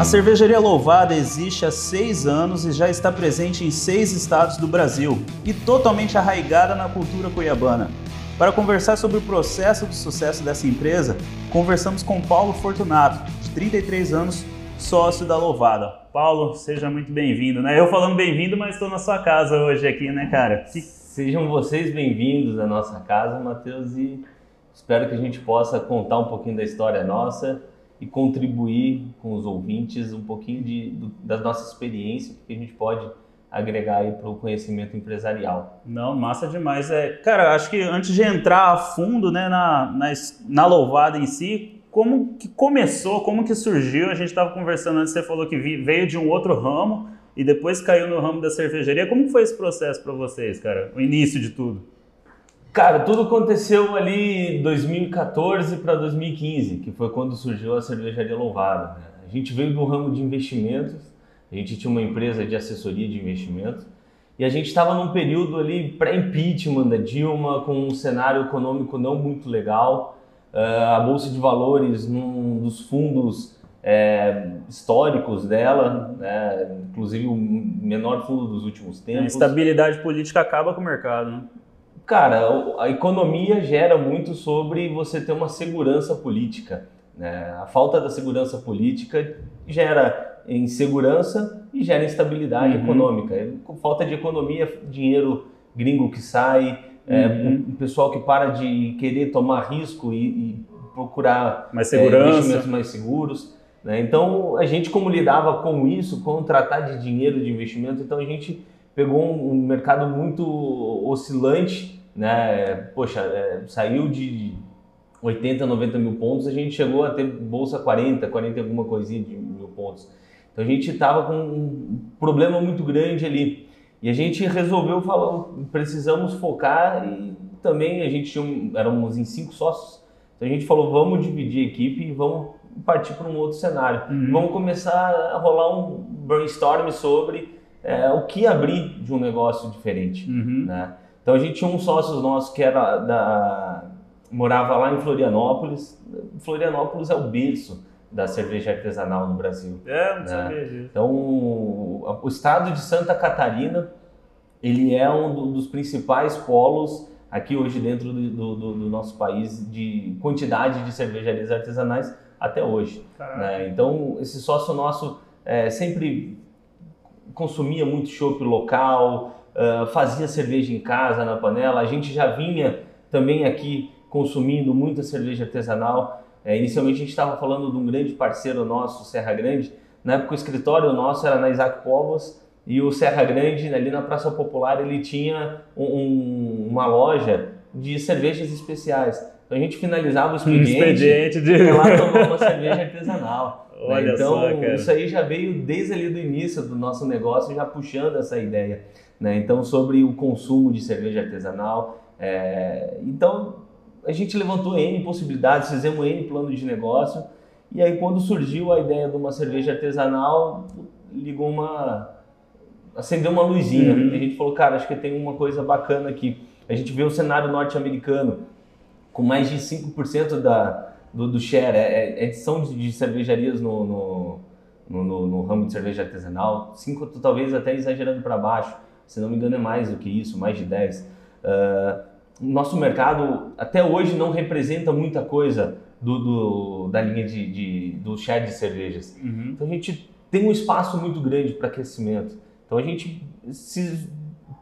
A cervejaria Louvada existe há seis anos e já está presente em seis estados do Brasil e totalmente arraigada na cultura cuiabana. Para conversar sobre o processo de sucesso dessa empresa, conversamos com Paulo Fortunato, de 33 anos, sócio da Louvada. Paulo, seja muito bem-vindo, né? Eu falando bem-vindo, mas estou na sua casa hoje aqui, né, cara? Sejam vocês bem-vindos à nossa casa, Matheus, e espero que a gente possa contar um pouquinho da história nossa e contribuir com os ouvintes um pouquinho de, do, da nossa experiência, que a gente pode agregar aí para o conhecimento empresarial. Não, massa demais. É, cara, acho que antes de entrar a fundo né, na, na, na louvada em si, como que começou, como que surgiu? A gente estava conversando antes, você falou que veio de um outro ramo e depois caiu no ramo da cervejaria. Como foi esse processo para vocês, cara? O início de tudo? Cara, tudo aconteceu ali 2014 para 2015, que foi quando surgiu a cervejaria Louvada. Né? A gente veio do ramo de investimentos, a gente tinha uma empresa de assessoria de investimentos e a gente estava num período ali pré-impeachment da Dilma, com um cenário econômico não muito legal, uh, a bolsa de valores num dos fundos é, históricos dela, né? inclusive o menor fundo dos últimos tempos. A instabilidade política acaba com o mercado, né? Cara, a economia gera muito sobre você ter uma segurança política. Né? A falta da segurança política gera insegurança e gera instabilidade uhum. econômica. Com falta de economia, dinheiro gringo que sai, é, uhum. é, o pessoal que para de querer tomar risco e, e procurar mais segurança. É, investimentos mais seguros. Né? Então, a gente como lidava com isso, com tratar de dinheiro de investimento, então a gente pegou um, um mercado muito oscilante né? Poxa, é, saiu de 80, 90 mil pontos, a gente chegou a ter bolsa 40, 40 alguma coisinha de mil pontos. Então a gente estava com um problema muito grande ali. E a gente resolveu falar, precisamos focar e também a gente tinha, éramos em cinco sócios. Então a gente falou, vamos dividir a equipe e vamos partir para um outro cenário. Uhum. Vamos começar a rolar um brainstorm sobre é, o que abrir de um negócio diferente, uhum. né? Então a gente tinha um sócio nosso que era da morava lá em Florianópolis. Florianópolis é o berço da cerveja artesanal no Brasil. É, não né? sabia disso. Então o, o estado de Santa Catarina ele é um dos principais polos aqui hoje dentro do, do, do, nosso país de quantidade de cervejarias artesanais até hoje. Né? Então esse sócio nosso é, sempre consumia muito chopp local, uh, fazia cerveja em casa, na panela. A gente já vinha também aqui consumindo muita cerveja artesanal. É, inicialmente a gente estava falando de um grande parceiro nosso, Serra Grande. Na época o escritório nosso era na Isaac Povos e o Serra Grande, ali na Praça Popular, ele tinha um, uma loja de cervejas especiais. Então a gente finalizava o expediente, um expediente de... e lá tomar uma cerveja artesanal. Né? Olha então só, isso aí já veio desde ali do início do nosso negócio, já puxando essa ideia. Né? Então, sobre o consumo de cerveja artesanal. É... Então, a gente levantou N possibilidades, fizemos N plano de negócio. E aí, quando surgiu a ideia de uma cerveja artesanal, ligou uma. acendeu uma luzinha. Uhum. E a gente falou, cara, acho que tem uma coisa bacana aqui. A gente vê o cenário norte-americano com mais de 5% da, do, do share, é, é edição de, de cervejarias no, no, no, no, ramo de cerveja artesanal, 5 talvez até exagerando para baixo se não me engano é mais do que isso, mais de 10. Uh, ah, nosso mercado até hoje não representa muita coisa do, do da linha de, de, do share de cervejas. Uhum. Então a gente tem um espaço muito grande para crescimento. Então a gente se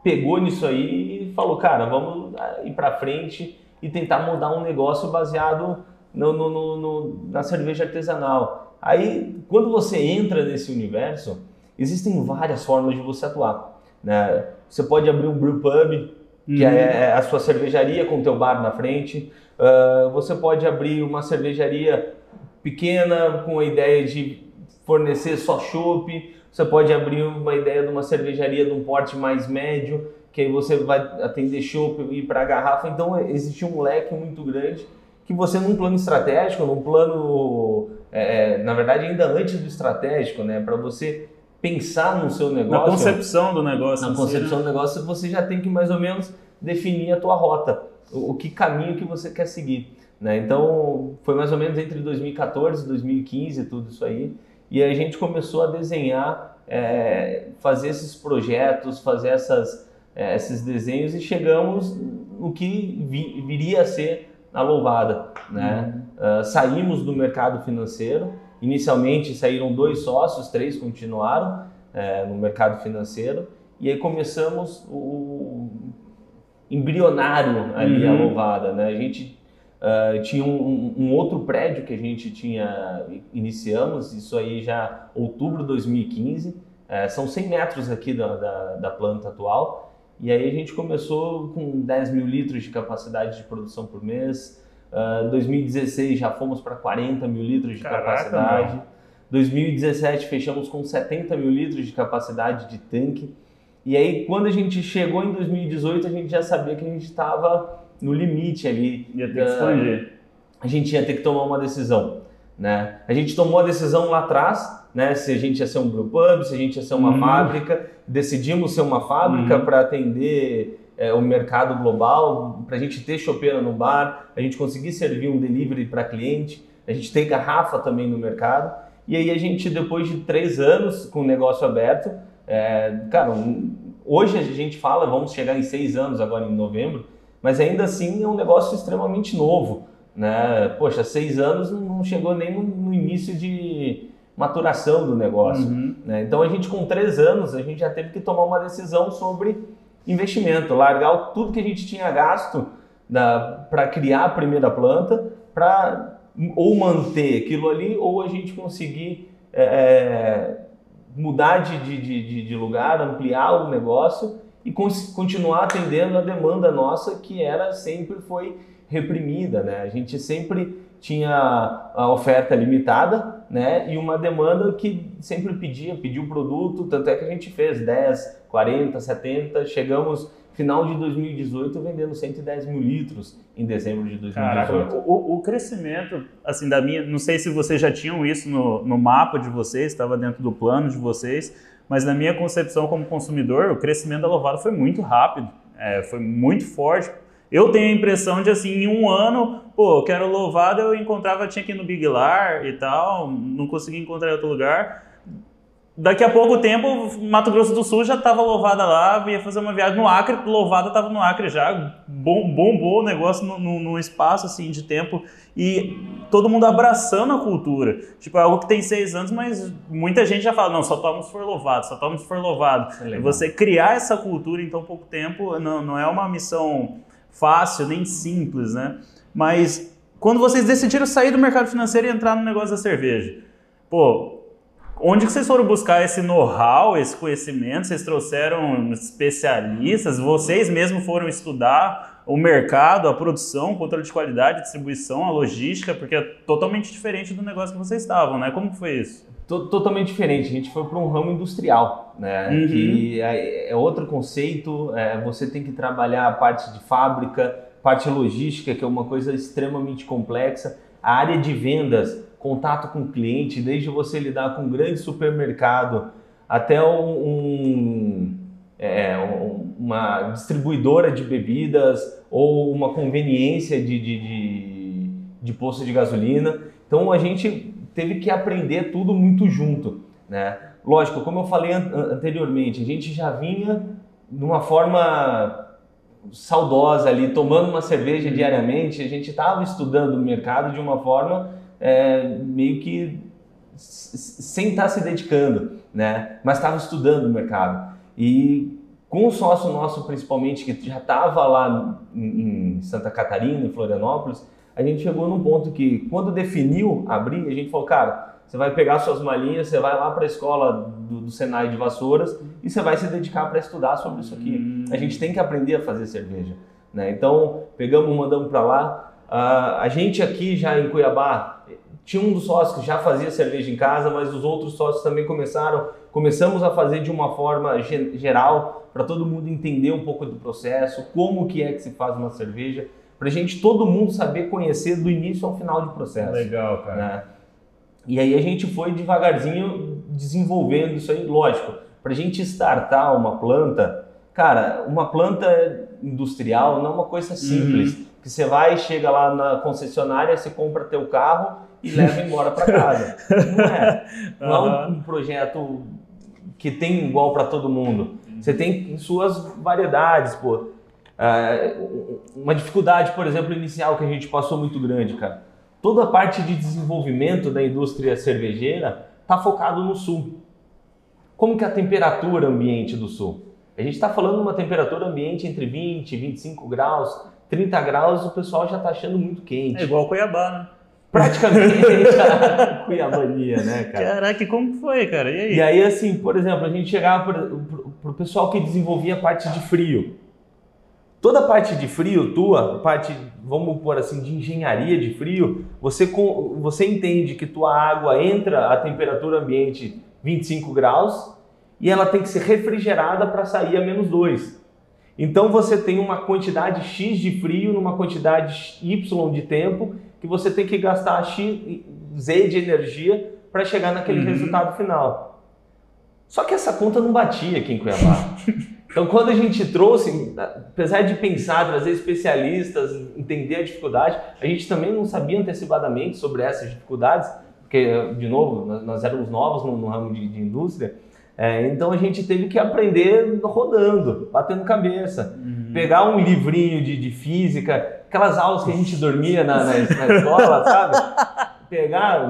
pegou nisso aí e falou, cara, vamos ir para frente e tentar mudar um negócio baseado no, no, no, na cerveja artesanal. Aí, quando você entra nesse universo, existem várias formas de você atuar. Né? Você pode abrir um brew pub, que uhum. é a sua cervejaria com o teu bar na frente. Uh, você pode abrir uma cervejaria pequena com a ideia de fornecer só chopp. Você pode abrir uma ideia de uma cervejaria de um porte mais médio, que aí você vai atender chopp e ir para a garrafa. Então existe um leque muito grande que você num plano estratégico, num plano, é, é na verdade ainda antes do estratégico, né, para você pensar no seu negócio. Na concepção do negócio. Na concepção né? do negócio, você já tem que mais ou menos definir a tua rota, o, o que caminho que você quer seguir. Né? Então, foi mais ou menos entre 2014 e 2015 tudo isso aí. e a gente começou a desenhar, é, fazer esses projetos, fazer essas, é, esses desenhos e chegamos no que vi, viria a ser a louvada. Né? Uhum. Uh, saímos do mercado financeiro, inicialmente saíram dois sócios, três continuaram é, no mercado financeiro, e aí começamos o embrionário ali uhum. a louvada. Né? A gente Uh, tinha um, um, outro prédio que a gente tinha iniciamos, isso aí já outubro de 2015, uh, é, são 100 metros aqui da, da, da, planta atual, e aí a gente começou com 10 mil litros de capacidade de produção por mês, uh, 2016 já fomos para 40 mil litros de Caraca, capacidade, mano. 2017 fechamos com 70 mil litros de capacidade de tanque, e aí quando a gente chegou em 2018 a gente já sabia que a gente estava no limite ali. Ia ter da, que expandir. A gente ia ter que tomar uma decisão. Né? A gente tomou a decisão lá atrás, né? se a gente ia ser um brewpub, se a gente ia ser uma uhum. fábrica. Decidimos ser uma fábrica uhum. para atender é, o mercado global, para a gente ter chopeira no bar, a gente conseguir servir um delivery para cliente, a gente ter garrafa também no mercado. E aí a gente, depois de três anos com o negócio aberto, é, cara, hoje a gente fala, vamos chegar em seis anos agora em novembro, mas ainda assim é um negócio extremamente novo. Né? Poxa, seis anos não chegou nem no, início de maturação do negócio. Uhum. Né? Então a gente com três anos a gente já teve que tomar uma decisão sobre investimento, largar tudo que a gente tinha gasto para criar a primeira planta, para ou manter aquilo ali ou a gente conseguir é, é mudar de, de, de, de lugar, ampliar o negócio e continuar atendendo a demanda nossa que era sempre foi reprimida, né? A gente sempre tinha a oferta limitada, né? E uma demanda que sempre pedia, pediu produto, tanto é que a gente fez 10, 40, 70, chegamos final de 2018 vendendo 110 mil litros em dezembro de 2018. Caraca, o, o, crescimento, assim, da minha, não sei se vocês já tinham isso no, no mapa de vocês, estava dentro do plano de vocês, mas na minha concepção como consumidor, o crescimento da louvada foi muito rápido, é, foi muito forte. Eu tenho a impressão de assim, em um ano, pô, eu quero louvada, eu encontrava, tinha que ir no Big Lar e tal, não conseguia encontrar em outro lugar. Daqui a pouco tempo, Mato Grosso do Sul já estava louvada lá, ia fazer uma viagem no Acre, louvada estava no Acre já, bom, bombou o negócio num espaço assim de tempo e todo mundo abraçando a cultura. Tipo, é algo que tem seis anos, mas muita gente já fala, não, só toma se for louvado, só toma se for louvado. É Você criar essa cultura em tão pouco tempo não, não é uma missão fácil, nem simples, né? Mas quando vocês decidiram sair do mercado financeiro e entrar no negócio da cerveja, pô, Onde que vocês foram buscar esse know-how, esse conhecimento? Vocês trouxeram especialistas? Vocês mesmos foram estudar o mercado, a produção, o controle de qualidade, distribuição, a logística? Porque é totalmente diferente do negócio que vocês estavam, né? Como foi isso? Totalmente diferente. A gente foi para um ramo industrial, né? Uhum. Que é, é outro conceito. É, você tem que trabalhar a parte de fábrica, parte logística, que é uma coisa extremamente complexa. A área de vendas contato com o cliente, desde você lidar com um grande supermercado até um, um, é, uma distribuidora de bebidas ou uma conveniência de, de, de, de posto de gasolina. Então a gente teve que aprender tudo muito junto, né? Lógico, como eu falei an anteriormente, a gente já vinha de uma forma saudosa ali, tomando uma cerveja diariamente, a gente estava estudando o mercado de uma forma é, meio que sem estar tá se dedicando, né? Mas estava estudando o mercado. E com o sócio nosso, principalmente, que já estava lá em Santa Catarina, em Florianópolis, a gente chegou num ponto que, quando definiu abrir, a gente falou, cara, você vai pegar suas malinhas, você vai lá para a escola do, do, Senai de Vassouras e você vai se dedicar para estudar sobre isso aqui. Hum. A gente tem que aprender a fazer cerveja. Né? Então, pegamos, mandamos para lá. Uh, a gente aqui já em Cuiabá tinha um dos sócios que já fazia cerveja em casa, mas os outros sócios também começaram. Começamos a fazer de uma forma geral para todo mundo entender um pouco do processo, como que é que se faz uma cerveja, para a gente todo mundo saber conhecer do início ao final do processo. Legal, cara. Né? E aí a gente foi devagarzinho desenvolvendo isso aí, lógico. Para a gente startar uma planta, cara, uma planta industrial não é uma coisa simples. Uhum. Que você vai, chega lá na concessionária, você compra teu carro e leva embora para casa. Não é. Não é um, um projeto que tem igual para todo mundo. Você tem suas variedades, pô. É, uma dificuldade, por exemplo, inicial que a gente passou muito grande, cara. Toda a parte de desenvolvimento da indústria cervejeira está focado no sul. Como que é a temperatura ambiente do sul? A gente está falando de uma temperatura ambiente entre 20 e 25 graus, 30 graus, o pessoal já está achando muito quente. É igual Cuiabá, né? Praticamente a Cuiabania, né, cara? Caraca, como foi, cara? E aí? E aí, assim, por exemplo, a gente chegava para o pessoal que desenvolvia a parte de frio. Toda a parte de frio tua, parte, vamos pôr assim, de engenharia de frio, você, você entende que tua água entra a temperatura ambiente 25 graus e ela tem que ser refrigerada para sair a menos 2. Então você tem uma quantidade X de frio numa quantidade Y de tempo que você tem que gastar X, Z de energia para chegar naquele uhum. resultado final. Só que essa conta não batia aqui em Cuiabá. Então, quando a gente trouxe, apesar de pensar, trazer especialistas, entender a dificuldade, a gente também não sabia antecipadamente sobre essas dificuldades, porque, de novo, nós, éramos novos no, no ramo de, de indústria, é, então a gente teve que aprender rodando, batendo cabeça. Uhum. Pegar um livrinho de, de, física, aquelas aulas que a gente dormia na, na, na escola, sabe? Pegar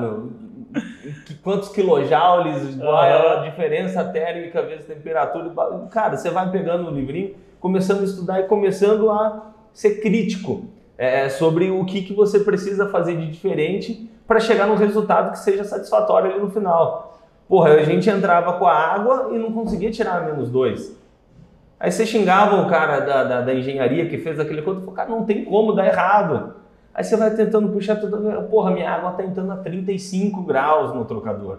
quantos quilojoules, qual é a diferença térmica vezes temperatura. Cara, você vai pegando o livrinho, começando a estudar e começando a ser crítico é, sobre o que, que você precisa fazer de diferente para chegar num resultado que seja satisfatório ali no final. Porra, a gente entrava com a água e não conseguia tirar menos dois. Aí você xingava o cara da, da, da engenharia que fez aquele conto e falou, cara, não tem como dar errado. Aí você vai tentando puxar tudo, porra, minha água está entrando a 35 graus no trocador.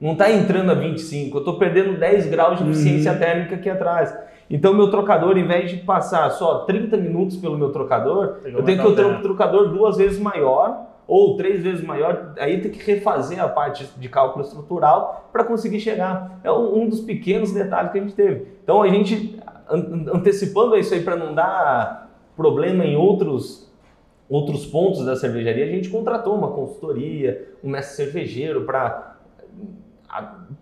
Não está entrando a 25, eu estou perdendo 10 graus de eficiência uhum. térmica aqui atrás. Então, meu trocador, em vez de passar só 30 minutos pelo meu trocador, eu tenho que ter um trocador duas vezes maior ou três vezes maior, aí tem que refazer a parte de cálculo estrutural para conseguir chegar. É um, dos pequenos detalhes que a gente teve. Então, a gente, antecipando isso aí para não dar problema em outros outros pontos da cervejaria, a gente contratou uma consultoria, um mestre cervejeiro para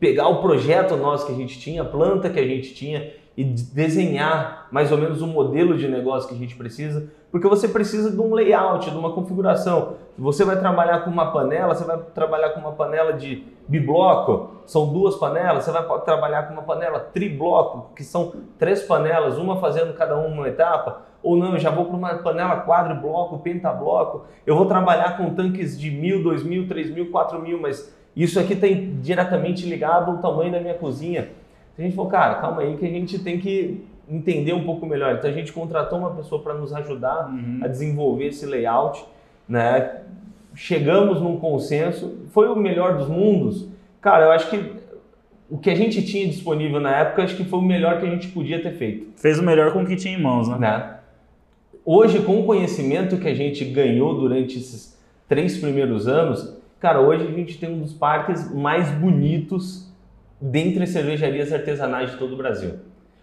pegar o projeto nosso que a gente tinha, a planta que a gente tinha e desenhar mais ou menos o um modelo de negócio que a gente precisa, porque você precisa de um layout, de uma configuração. Você vai trabalhar com uma panela, você vai trabalhar com uma panela de bibloco, são duas panelas, você vai trabalhar com uma panela tribloco, que são três panelas, uma fazendo cada uma uma etapa, ou não, eu já vou para uma panela quadribloco, pentabloco, eu vou trabalhar com tanques de mil, dois mil, três mil, quatro mil, mas isso aqui tem diretamente ligado ao tamanho da minha cozinha. A gente falou, cara, calma aí que a gente tem que entender um pouco melhor. Então a gente contratou uma pessoa para nos ajudar uhum. a desenvolver esse layout, né? Chegamos num consenso, foi o melhor dos mundos. Cara, eu acho que o que a gente tinha disponível na época, acho que foi o melhor que a gente podia ter feito. Fez o melhor com o que tinha em mãos, né? né? Hoje, com o conhecimento que a gente ganhou durante esses três primeiros anos, cara, hoje a gente tem um dos parques mais bonitos dentre as cervejarias artesanais de todo o Brasil.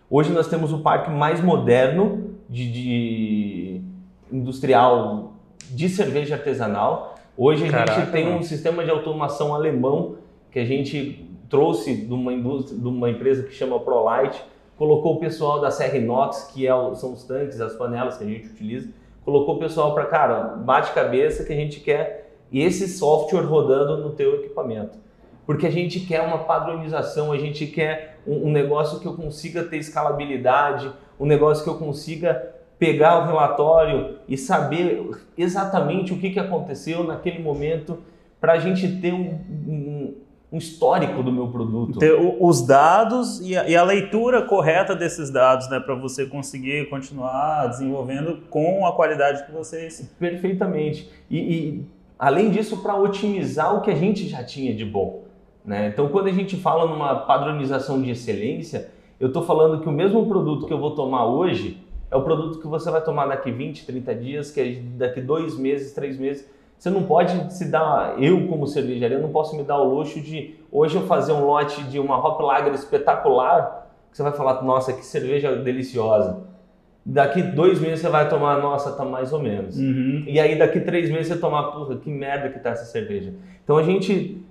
Hoje nós temos o parque mais moderno de, de industrial de cerveja artesanal. Hoje a Caraca, gente tem mano. um sistema de automação alemão que a gente trouxe de uma, indústria, de uma empresa que chama ProLight, colocou o pessoal da Serra Inox, que é são os tanques, as panelas que a gente utiliza, colocou o pessoal para, cara, bate cabeça que a gente quer esse software rodando no teu equipamento. Porque a gente quer uma padronização, a gente quer um, um negócio que eu consiga ter escalabilidade, um negócio que eu consiga pegar o relatório e saber exatamente o que, que aconteceu naquele momento para a gente ter um, um, um, histórico do meu produto. Ter os dados e a, e a leitura correta desses dados, né, para você conseguir continuar desenvolvendo com a qualidade que vocês. Perfeitamente. E, e além disso, para otimizar o que a gente já tinha de bom. Né? Então, quando a gente fala numa padronização de excelência, eu estou falando que o mesmo produto que eu vou tomar hoje é o produto que você vai tomar daqui 20, 30 dias, que é daqui dois meses, três meses. Você não pode se dar, eu como cervejaria, não posso me dar o luxo de hoje eu fazer um lote de uma Hop Lager espetacular, que você vai falar, nossa, que cerveja deliciosa. Daqui dois meses você vai tomar, nossa, tá mais ou menos. Uhum. E aí daqui três meses você tomar, porra, que merda que tá essa cerveja. Então a gente,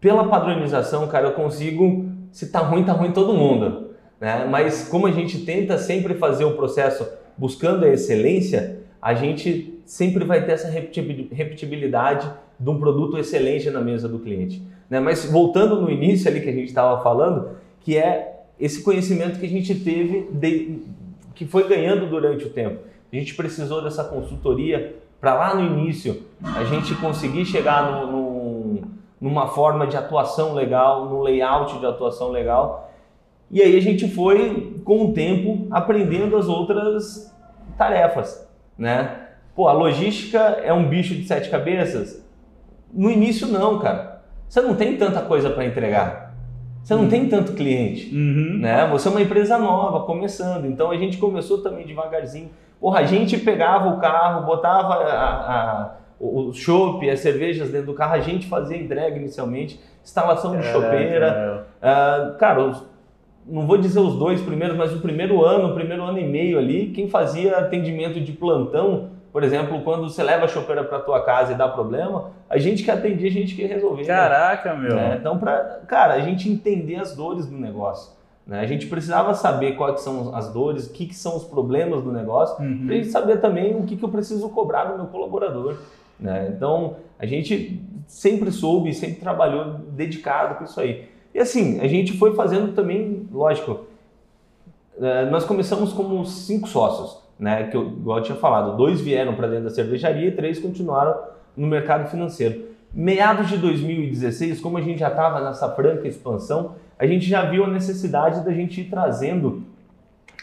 pela padronização, cara, eu consigo, se tá ruim, tá ruim todo mundo. Né? Mas como a gente tenta sempre fazer o processo buscando a excelência, a gente sempre vai ter essa repetibilidade de um produto excelente na mesa do cliente. Né? Mas voltando no início ali que a gente estava falando, que é esse conhecimento que a gente teve, de, que foi ganhando durante o tempo. A gente precisou dessa consultoria para lá no início a gente conseguir chegar no, no, numa forma de atuação legal, no layout de atuação legal. E aí a gente foi, com o tempo, aprendendo as outras tarefas, né? Pô, a logística é um bicho de sete cabeças? No início não, cara. Você não tem tanta coisa para entregar. Você não uhum. tem tanto cliente, uhum. né? Você é uma empresa nova, começando. Então a gente começou também devagarzinho. Porra, a gente pegava o carro, botava a, a, o chopp, as cervejas dentro do carro, a gente fazia entrega inicialmente, instalação de chopeira. Uh, cara, os, não vou dizer os dois primeiros, mas o primeiro ano, o primeiro ano e meio ali, quem fazia atendimento de plantão por exemplo, quando você leva a chopeira para tua casa e dá problema, a gente que atendia, a gente que resolvia. Caraca, meu. Né? Então, pra, cara, a gente entender as dores do negócio. Né? A gente precisava saber quais são as dores, o que, que são os problemas do negócio, uhum. para a gente saber também o que, que eu preciso cobrar do meu colaborador. Né? Então, a gente sempre soube, sempre trabalhou dedicado com isso aí. E assim, a gente foi fazendo também, lógico, eh, nós começamos como cinco sócios né? Que eu, igual eu tinha falado, dois vieram para dentro da cervejaria e três continuaram no mercado financeiro. Meados de 2016, como a gente já estava nessa franca expansão, a gente já viu a necessidade da gente ir trazendo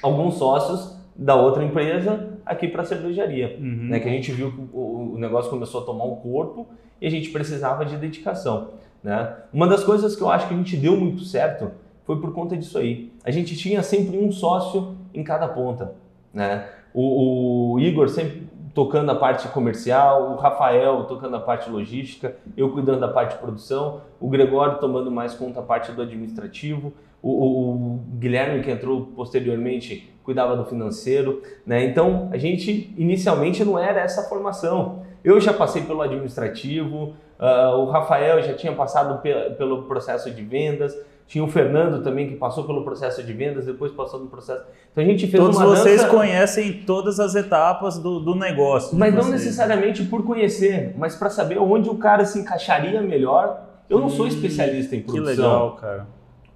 alguns sócios da outra empresa aqui para a cervejaria, uhum. né? Que a gente viu que o, o negócio começou a tomar um corpo e a gente precisava de dedicação, né? Uma das coisas que eu acho que a gente deu muito certo foi por conta disso aí. A gente tinha sempre um sócio em cada ponta, né? O, o Igor sempre tocando a parte comercial, o Rafael tocando a parte logística, eu cuidando da parte de produção, o Gregório tomando mais conta da parte do administrativo, o, o, o, Guilherme que entrou posteriormente cuidava do financeiro, né? Então a gente inicialmente não era essa formação. Eu já passei pelo administrativo, uh, o Rafael já tinha passado pe pelo processo de vendas, tinha o Fernando também que passou pelo processo de vendas, depois passou no processo. Então a gente fez Todos uma vocês dança... conhecem todas as etapas do, do negócio. Mas não necessariamente por conhecer, mas para saber onde o cara se encaixaria melhor. Eu não sou hum, especialista em produção. Que legal, cara.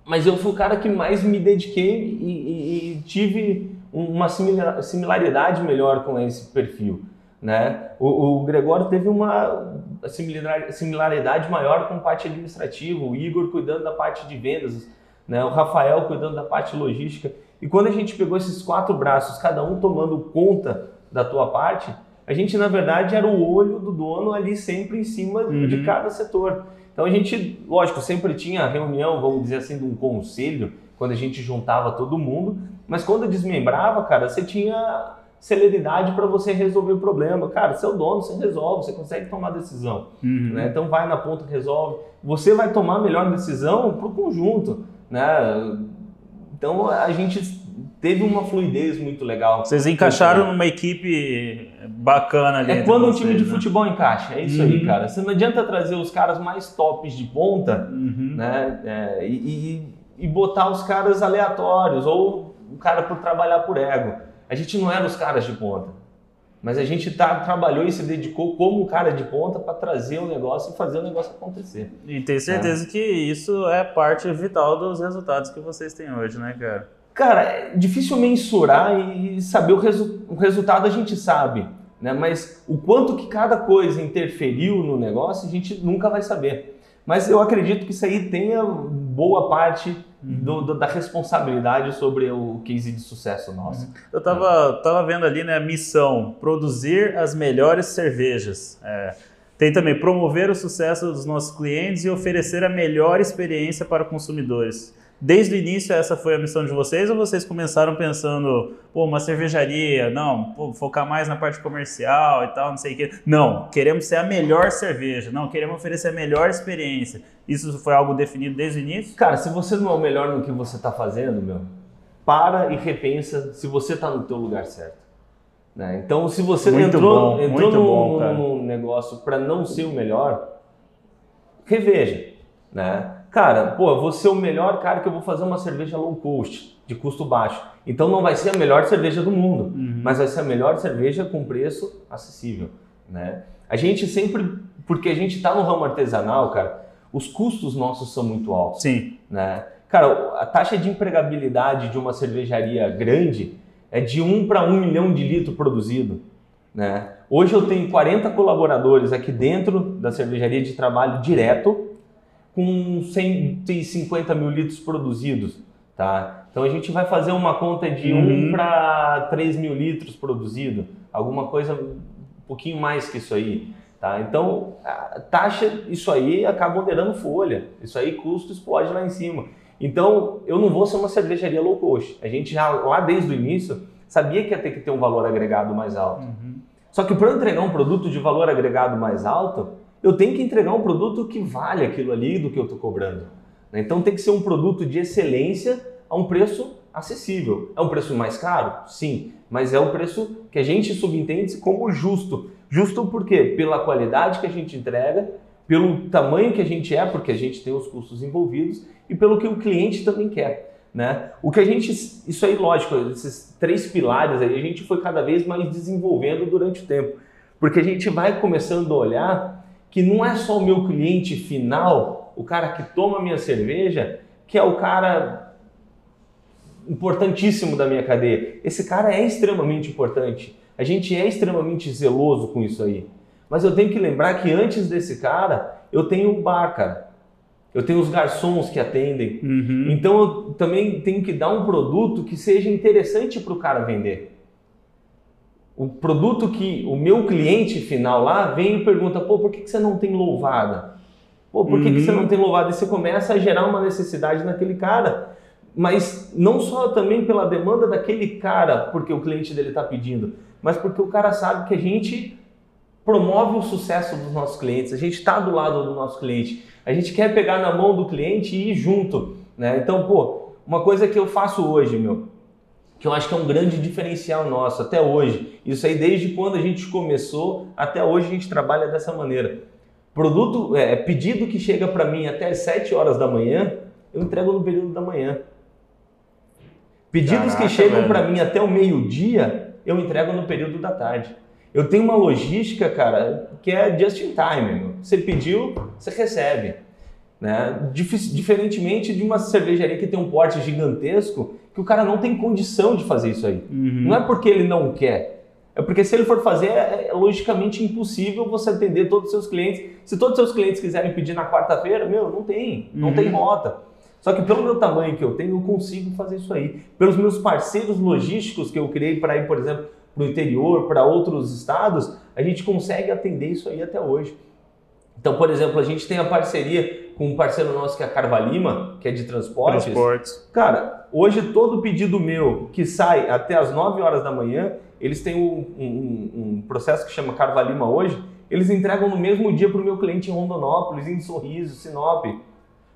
Mas eu fui o cara que mais me dediquei e, e, e tive uma similaridade melhor com esse perfil. Né? O, o Gregório teve uma similaridade maior com parte administrativa, o Igor cuidando da parte de vendas, né? o Rafael cuidando da parte logística. E quando a gente pegou esses quatro braços, cada um tomando conta da tua parte, a gente na verdade era o olho do dono ali sempre em cima uhum. de cada setor. Então a gente, lógico, sempre tinha reunião, vamos dizer assim, de um conselho, quando a gente juntava todo mundo, mas quando desmembrava, cara, você tinha celeridade para você resolver o problema. Cara, você é o dono, você resolve, você consegue tomar decisão. Uhum. Né? Então vai na ponta, resolve. Você vai tomar a melhor decisão para o conjunto. Né? Então a gente teve uma fluidez muito legal. Vocês encaixaram numa equipe bacana ali. É quando um time de né? futebol encaixa, é isso uhum. aí, cara. Você não adianta trazer os caras mais tops de ponta uhum. né? É, e, e, e botar os caras aleatórios ou o cara por trabalhar por ego. A gente não era os caras de ponta, mas a gente tá, trabalhou e se dedicou como cara de ponta para trazer o negócio e fazer o negócio acontecer. E tenho certeza é. que isso é parte vital dos resultados que vocês têm hoje, né, cara? Cara, é difícil mensurar e saber o, resu o resultado a gente sabe, né? Mas o quanto que cada coisa interferiu no negócio a gente nunca vai saber. Mas eu acredito que isso aí tenha boa parte do, do, da responsabilidade sobre o case de sucesso nosso. Eu tava, tava vendo ali, né, a missão, produzir as melhores cervejas. É, tem também promover o sucesso dos nossos clientes e oferecer a melhor experiência para consumidores. Desde o início essa foi a missão de vocês ou vocês começaram pensando, pô, uma cervejaria, não, pô, focar mais na parte comercial e tal, não sei o quê. Não, queremos ser a melhor cerveja, não, queremos oferecer a melhor experiência. Isso foi algo definido desde o início? Cara, se você não é o melhor no que você está fazendo, meu, para e repensa se você está no teu lugar certo. Né? Então, se você Muito entrou, bom, entrou num, bom, num negócio para não ser o melhor, reveja, né? Cara, pô, eu vou ser o melhor cara que eu vou fazer uma cerveja low cost, de custo baixo. Então não vai ser a melhor cerveja do mundo, Uhum. mas vai ser a melhor cerveja com preço acessível, né? A gente sempre, porque a gente está no ramo artesanal, cara, os custos nossos são muito altos Sim. né? Cara, a taxa de empregabilidade de uma cervejaria grande é de 1 para 1 milhão de litros produzido, né? Hoje eu tenho 40 colaboradores aqui dentro da cervejaria de trabalho direto com 150 mil litros produzidos, tá? Então a gente vai fazer uma conta de Uhum. 1 para 3 mil litros produzido, alguma coisa um pouquinho mais que isso aí, tá? Então a taxa, isso aí acaba moderando folha, isso aí custo explode lá em cima. Então eu não vou ser uma cervejaria low cost. A gente já lá desde o início sabia que ia ter que ter um valor agregado mais alto. Uhum. Só que para entregar um produto de valor agregado mais alto, eu tenho que entregar um produto que vale aquilo ali do que eu estou cobrando. né? Então tem que ser um produto de excelência a um preço acessível. É um preço mais caro? Sim, mas é um preço que a gente subentende como justo. Justo por quê? Pela qualidade que a gente entrega, pelo tamanho que a gente é, porque a gente tem os custos envolvidos, e pelo que o cliente também quer. Né? O que a gente, isso aí, lógico, esses três pilares aí, a gente foi cada vez mais desenvolvendo durante o tempo, porque a gente vai começando a olhar que não é só o meu cliente final, o cara que toma minha cerveja, que é o cara importantíssimo da minha cadeia. Esse cara é extremamente importante. A gente é extremamente zeloso com isso aí. Mas eu tenho que lembrar que antes desse cara, eu tenho o bar, cara. Eu tenho os garçons que atendem. Uhum. Então eu também tenho que dar um produto que seja interessante para o cara vender. O produto que o meu cliente final lá vem e pergunta: pô, por que, que você não tem louvada? Pô, por que, que você Uhum. não tem louvada? E você começa a gerar uma necessidade naquele cara. Mas não só também pela demanda daquele cara, porque o cliente dele está pedindo, mas porque o cara sabe que a gente promove o sucesso dos nossos clientes, a gente está do lado do nosso cliente, a gente quer pegar na mão do cliente e ir junto, né? Então, pô, uma coisa que eu faço hoje, meu, que eu acho que é um grande diferencial nosso até hoje, isso aí desde quando a gente começou até hoje a gente trabalha dessa maneira. Produto, é, pedido que chega para mim até as 7 horas da manhã, eu entrego no período da manhã. Pedidos Caraca, que chegam para mim até o meio-dia, eu entrego no período da tarde. Eu tenho uma logística, cara, que é just in time. meu. Você pediu, você recebe. Né? Dif- Diferentemente de uma cervejaria que tem um porte gigantesco, que o cara não tem condição de fazer isso aí. Uhum. Não é porque ele não quer. É porque se ele for fazer, é é logicamente impossível você atender todos os seus clientes. Se todos os seus clientes quiserem pedir na quarta-feira, meu, não tem. Não Uhum. tem rota. Só que pelo meu tamanho que eu tenho, eu consigo fazer isso aí. Pelos meus parceiros logísticos que eu criei para ir, por exemplo, para o interior, para outros estados, a gente consegue atender isso aí até hoje. Então, por exemplo, a gente tem a parceria com um parceiro nosso que é a Carvalima, que é de transportes. Transportes. Cara, hoje todo pedido meu que sai até as 9 horas da manhã, eles têm um, um- um processo que chama Carvalima hoje, eles entregam no mesmo dia para o meu cliente em Rondonópolis, em Sorriso, Sinop.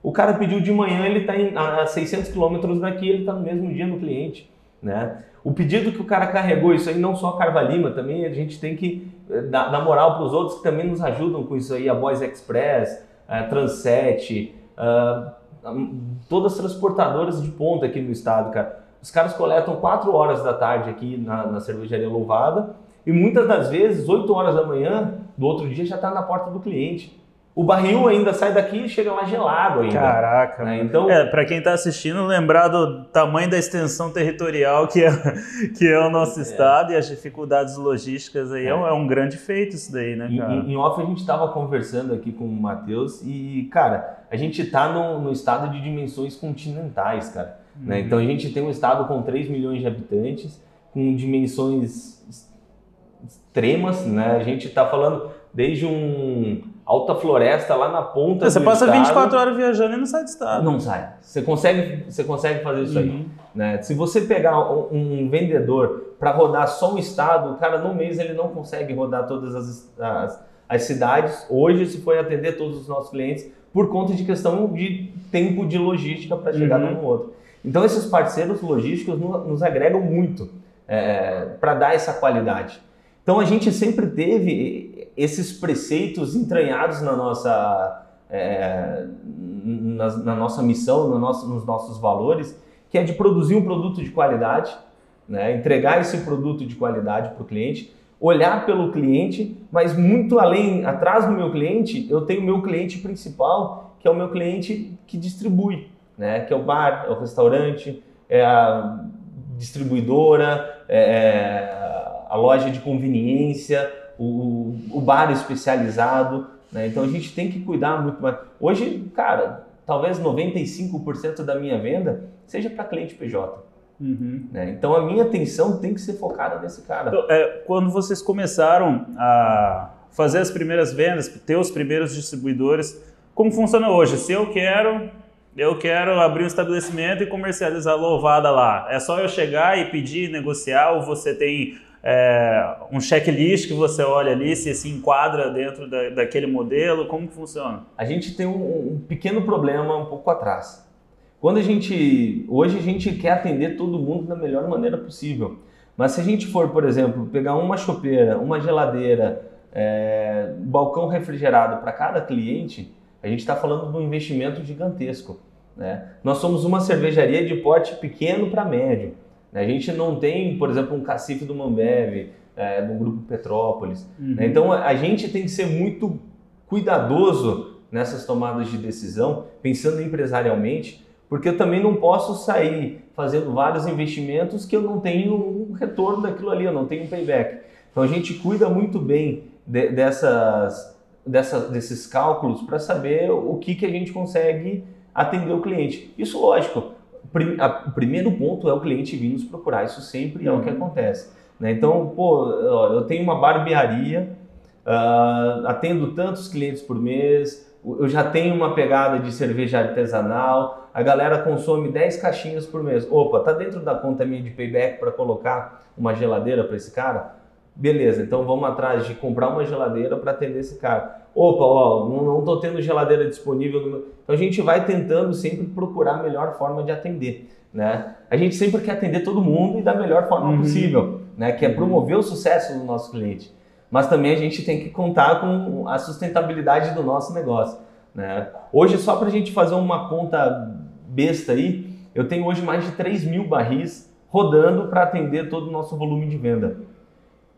O cara pediu de manhã, ele está a 600 quilômetros daqui, ele está no mesmo dia no cliente. Né? O pedido que o cara carregou, isso aí não só a Carvalima, também a gente tem que eh, dar, dar moral para os outros que também nos ajudam com isso aí, a Boys Express, a Transet, ah, todas as transportadoras de ponta aqui no estado, cara. Os caras coletam 4 horas da tarde aqui na, na cervejaria Louvada e muitas das vezes, 8 horas da manhã do outro dia, já está na porta do cliente. O barril ainda sai daqui e chega lá gelado ainda. Caraca. né? Então, É, para quem está assistindo, lembrar do tamanho da extensão territorial que é, que é o nosso estado e as dificuldades logísticas aí. É, um, é um grande feito isso daí, né, Em, cara? em- em off a gente estava conversando aqui com o Matheus e, cara, a gente está no, no estado de dimensões continentais, cara. né? Então a gente tem um estado com 3 milhões de habitantes, com dimensões ex- extremas, né? A gente está falando desde um alta floresta lá na ponta Você do passa estado. 24 horas viajando e não sai do estado. Não sai. Você consegue, você consegue fazer isso aí. Uhum. Né? Se você pegar um, um vendedor para rodar só um estado, o cara no mês ele não consegue rodar todas as, as, as cidades. Hoje, se for atender todos os nossos clientes, por conta de questão de tempo de logística para chegar Uhum. num no outro. Então esses parceiros logísticos nos agregam muito é, para dar essa qualidade. Então a gente sempre teve esses preceitos entranhados na nossa, é, na, na, nossa missão, no nosso, nos nossos valores, que é de produzir um produto de qualidade, né? entregar esse produto de qualidade para o cliente, olhar pelo cliente, mas muito além, atrás do meu cliente, eu tenho o meu cliente principal, que é o meu cliente que distribui, né? que é o bar, é o restaurante, é a distribuidora, é, é a loja de conveniência, o, o bar especializado. Né? Então a gente tem que cuidar muito mais. Hoje, cara, talvez 95% da minha venda seja para cliente PJ. Uhum. Né? Então a minha atenção tem que ser focada nesse cara. Então, é, quando vocês começaram a fazer as primeiras vendas, ter os primeiros distribuidores, como funciona hoje? Se eu quero eu quero abrir um estabelecimento e comercializar louvada lá. É só eu chegar e pedir, negociar, ou você tem é, um checklist que você olha ali, se se enquadra dentro da, daquele modelo? Como que funciona? A gente tem um, um, pequeno problema um pouco atrás. Quando a gente. Hoje a gente quer atender todo mundo da melhor maneira possível. Mas se a gente for, por exemplo, pegar uma chopeira, uma geladeira, é, balcão refrigerado para cada cliente, a gente está falando de um investimento gigantesco. Né? Nós somos uma cervejaria de porte pequeno para médio. Né? A gente não tem, por exemplo, um cacife do Mambev, é, do Grupo Petrópolis. Uhum. Né? Então a gente tem que ser muito cuidadoso nessas tomadas de decisão, pensando empresarialmente, porque eu também não posso sair fazendo vários investimentos que eu não tenho um retorno daquilo ali, eu não tenho um payback. Então a gente cuida muito bem de, dessas dessa, desses cálculos para saber o que, que a gente consegue atender o cliente. Isso, lógico, prim, a, o primeiro ponto é o cliente vir nos procurar, isso sempre é o que uhum. acontece. Né? Então, pô, eu tenho uma barbearia, uh, atendo tantos clientes por mês, eu já tenho uma pegada de cerveja artesanal, a galera consome 10 caixinhas por mês. Opa, tá dentro da conta minha de payback para colocar uma geladeira para esse cara? Beleza, então vamos atrás de comprar uma geladeira para atender esse cara. Opa, ó, não estou tendo geladeira disponível. Então a gente vai tentando sempre procurar a melhor forma de atender. Né? A gente sempre quer atender todo mundo e da melhor forma uhum. possível, né? que é uhum. promover o sucesso do nosso cliente. Mas também a gente tem que contar com a sustentabilidade do nosso negócio. Né? Hoje, só para a gente fazer uma conta besta aí, eu tenho hoje mais de 3 mil barris rodando para atender todo o nosso volume de venda.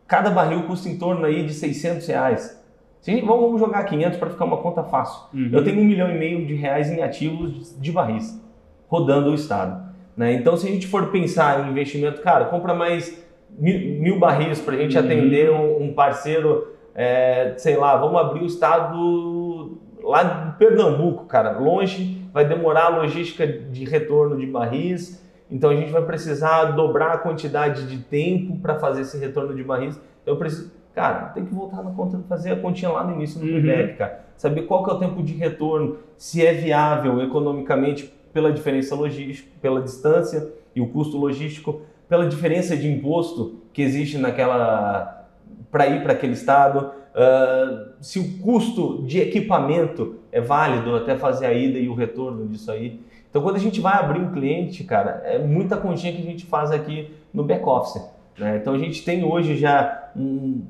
Cada barril custa em torno aí de 600 reais. Se vamos jogar 500 para ficar uma conta fácil. Uhum. Eu tenho um milhão e meio de reais em ativos de barris rodando o estado. Né? Então, se a gente for pensar em investimento, cara, compra mais mil, mil barris para a gente uhum. atender um, um parceiro, é, sei lá, vamos abrir o estado lá de Pernambuco, cara, longe, vai demorar a logística de retorno de barris então a gente vai precisar dobrar a quantidade de tempo para fazer esse retorno de barris. Eu preciso, cara, tem que voltar na conta, fazer a continha lá no início do payback, uhum. cara. Saber qual que é o tempo de retorno, se é viável economicamente pela diferença logística, pela distância e o custo logístico, pela diferença de imposto que existe naquela para ir para aquele estado, uh, se o custo de equipamento é válido até fazer a ida e o retorno disso aí. Então, quando a gente vai abrir um cliente, cara, é muita continha que a gente faz aqui no back-office. Né? Então, a gente tem hoje já um,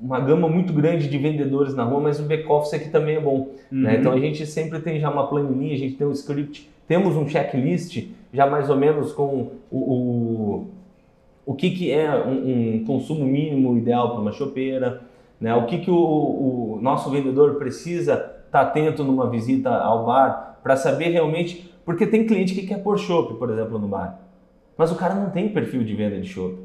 uma gama muito grande de vendedores na rua, mas o back-office aqui também é bom. Né? Uhum. Né? Então, a gente sempre tem já uma planilha, a gente tem um script, temos um checklist já mais ou menos com o, o, o que, que é um, um consumo mínimo ideal para uma chopeira, né? o que, que o, o nosso vendedor precisa estar tá atento numa visita ao bar para saber realmente porque tem cliente que quer pôr chopp, por exemplo, no bar. Mas o cara não tem perfil de venda de chopp.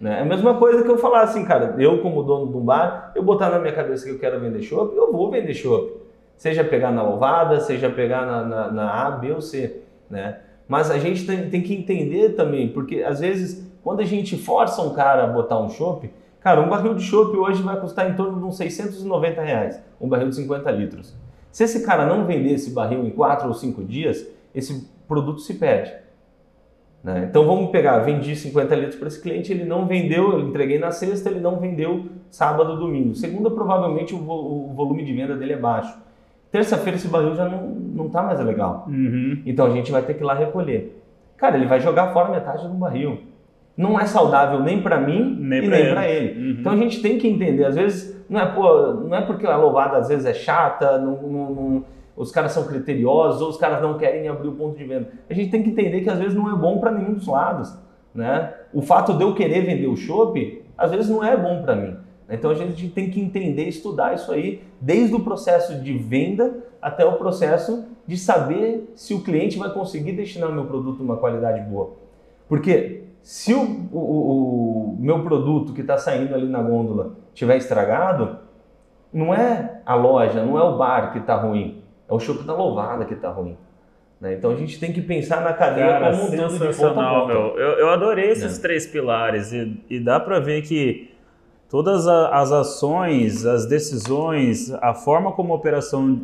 Né? É a mesma coisa que eu falar assim, cara, eu como dono de um bar, eu botar na minha cabeça que eu quero vender chopp, eu vou vender chopp. Seja pegar na ovada, seja pegar na, na, na A, B ou C. Né? Mas a gente tem, tem, que entender também, porque às vezes, quando a gente força um cara a botar um chopp, cara, um barril de chopp hoje vai custar em torno de uns 690 reais, um barril de 50 litros. Se esse cara não vender esse barril em 4 ou 5 dias, esse produto se perde. Né? Então vamos pegar, vendi 50 litros para esse cliente, ele não vendeu, eu entreguei na sexta, ele não vendeu sábado, domingo. Segunda, provavelmente o, vo o volume de venda dele é baixo. Terça-feira esse barril já não está mais legal. Uhum. Então a gente vai ter que ir lá recolher. cara, ele vai jogar fora metade do barril. Não é saudável nem para mim nem e pra nem para ele. ele. Uhum. Então a gente tem que entender, às vezes não é, pô, não é porque a louvada às vezes é chata, não, não, não, os caras são criteriosos ou os caras não querem abrir o ponto de venda. A gente tem que entender que às vezes não é bom para nenhum dos lados, né? O fato de eu querer vender o chopp, às vezes não é bom para mim. Então a gente tem que entender, estudar isso aí, desde o processo de venda até o processo de saber se o cliente vai conseguir destinar o meu produto uma qualidade boa. Porque se o, o, o meu produto que está saindo ali na gôndola tiver estragado, não é a loja, não é o bar que está ruim, é o shopping da louvada que está ruim. Né? Então a gente tem que pensar na cadeia Cara, como um meu. Eu, eu adorei esses é. três pilares e, e dá para ver que todas as ações, as decisões, a forma como a operação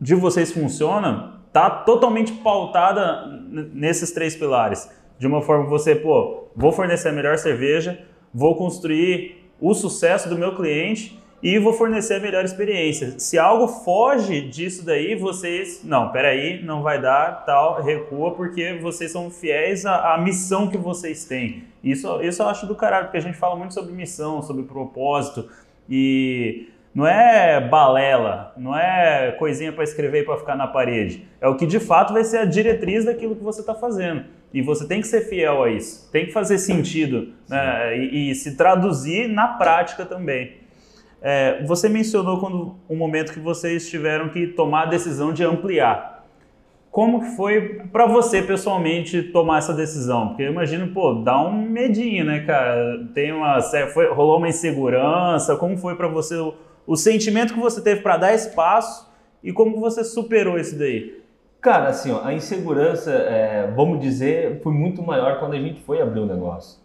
de vocês funciona está totalmente pautada nesses três pilares. De uma forma você, pô, vou fornecer a melhor cerveja, vou construir o sucesso do meu cliente e vou fornecer a melhor experiência. Se algo foge disso daí, vocês, não, peraí, não vai dar, tal, recua, porque vocês são fiéis à, à missão que vocês têm. Isso, isso eu acho do caralho, porque a gente fala muito sobre missão, sobre propósito e não é balela, não é coisinha para escrever e para ficar na parede. É o que de fato vai ser a diretriz daquilo que você está fazendo. E você tem que ser fiel a isso, tem que fazer sentido né? e, e, se traduzir na prática também. É, você mencionou quando um momento que vocês tiveram que tomar a decisão de ampliar. Como que foi para você pessoalmente tomar essa decisão? Porque eu imagino, pô, dá um medinho, né, cara? Tem uma, foi, rolou uma insegurança. Como foi para você o, o, sentimento que você teve para dar espaço e como você superou isso daí? Cara, assim, ó, a insegurança, é, vamos dizer, foi muito maior quando a gente foi abrir o um negócio.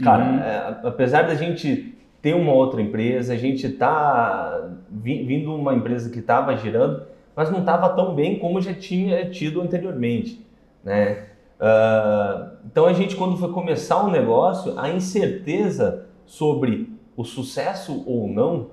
Cara, uhum. é, apesar da gente ter uma outra empresa, a gente tá vindo uma empresa que estava girando mas não estava tão bem como já tinha tido anteriormente, né? Uh, então a gente quando foi começar o um negócio, a incerteza sobre o sucesso ou não,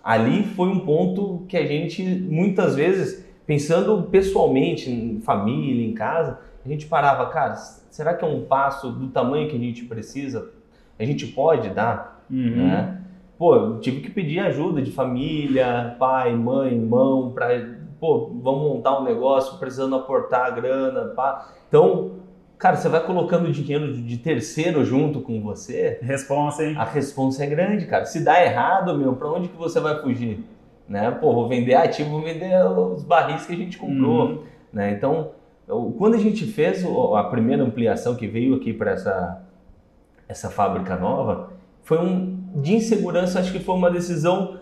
ali foi um ponto que a gente muitas vezes pensando pessoalmente, em família, em casa, a gente parava, cara, será que é um passo do tamanho que a gente precisa? A gente pode dar, uhum. né? pô, eu tive que pedir ajuda de família, pai, mãe, irmão, para, pô, vamos montar um negócio, precisando aportar a grana, pá. Então, cara, você vai colocando dinheiro de terceiro junto com você. Responsa, hein? A responsa é grande, cara. Se dá errado, meu, para onde que você vai fugir? Né? Pô, vou vender ativo, vou vender os barris que a gente comprou, uhum. né? Então, quando a gente fez a primeira ampliação que veio aqui para essa essa fábrica nova, foi um de insegurança, acho que foi uma decisão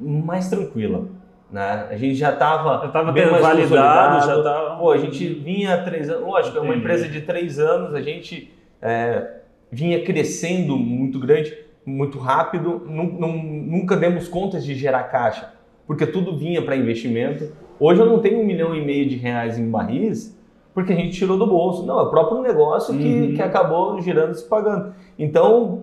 mais tranquila. Né? A gente já estava bem mais validado, já tava... Pô, a gente vinha há três anos, lógico, é uma empresa de três anos, a gente é, vinha crescendo muito grande, muito rápido, nunca demos contas de gerar caixa, porque tudo vinha para investimento. Hoje eu não tenho um milhão e meio de reais em barris, porque a gente tirou do bolso. Não, é o próprio negócio que, uhum. que acabou girando e se pagando. Então,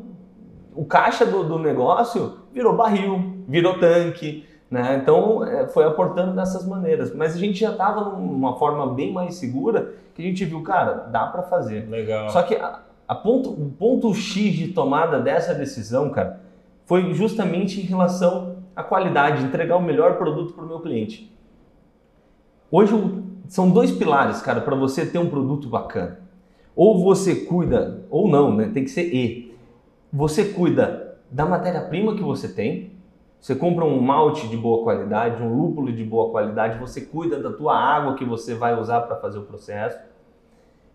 o caixa do, do negócio virou barril, virou tanque, né? Então é, foi aportando dessas maneiras. Mas a gente já estava numa forma bem mais segura que a gente viu, cara, dá para fazer. Legal. Só que a, a ponto, o ponto X de tomada dessa decisão, cara, foi justamente em relação à qualidade, entregar o melhor produto para o meu cliente. Hoje são dois pilares, cara, para você ter um produto bacana. Ou você cuida, ou não, né? Tem que ser E você cuida da matéria-prima que você tem, você compra um malte de boa qualidade, um lúpulo de boa qualidade, você cuida da tua água que você vai usar para fazer o processo.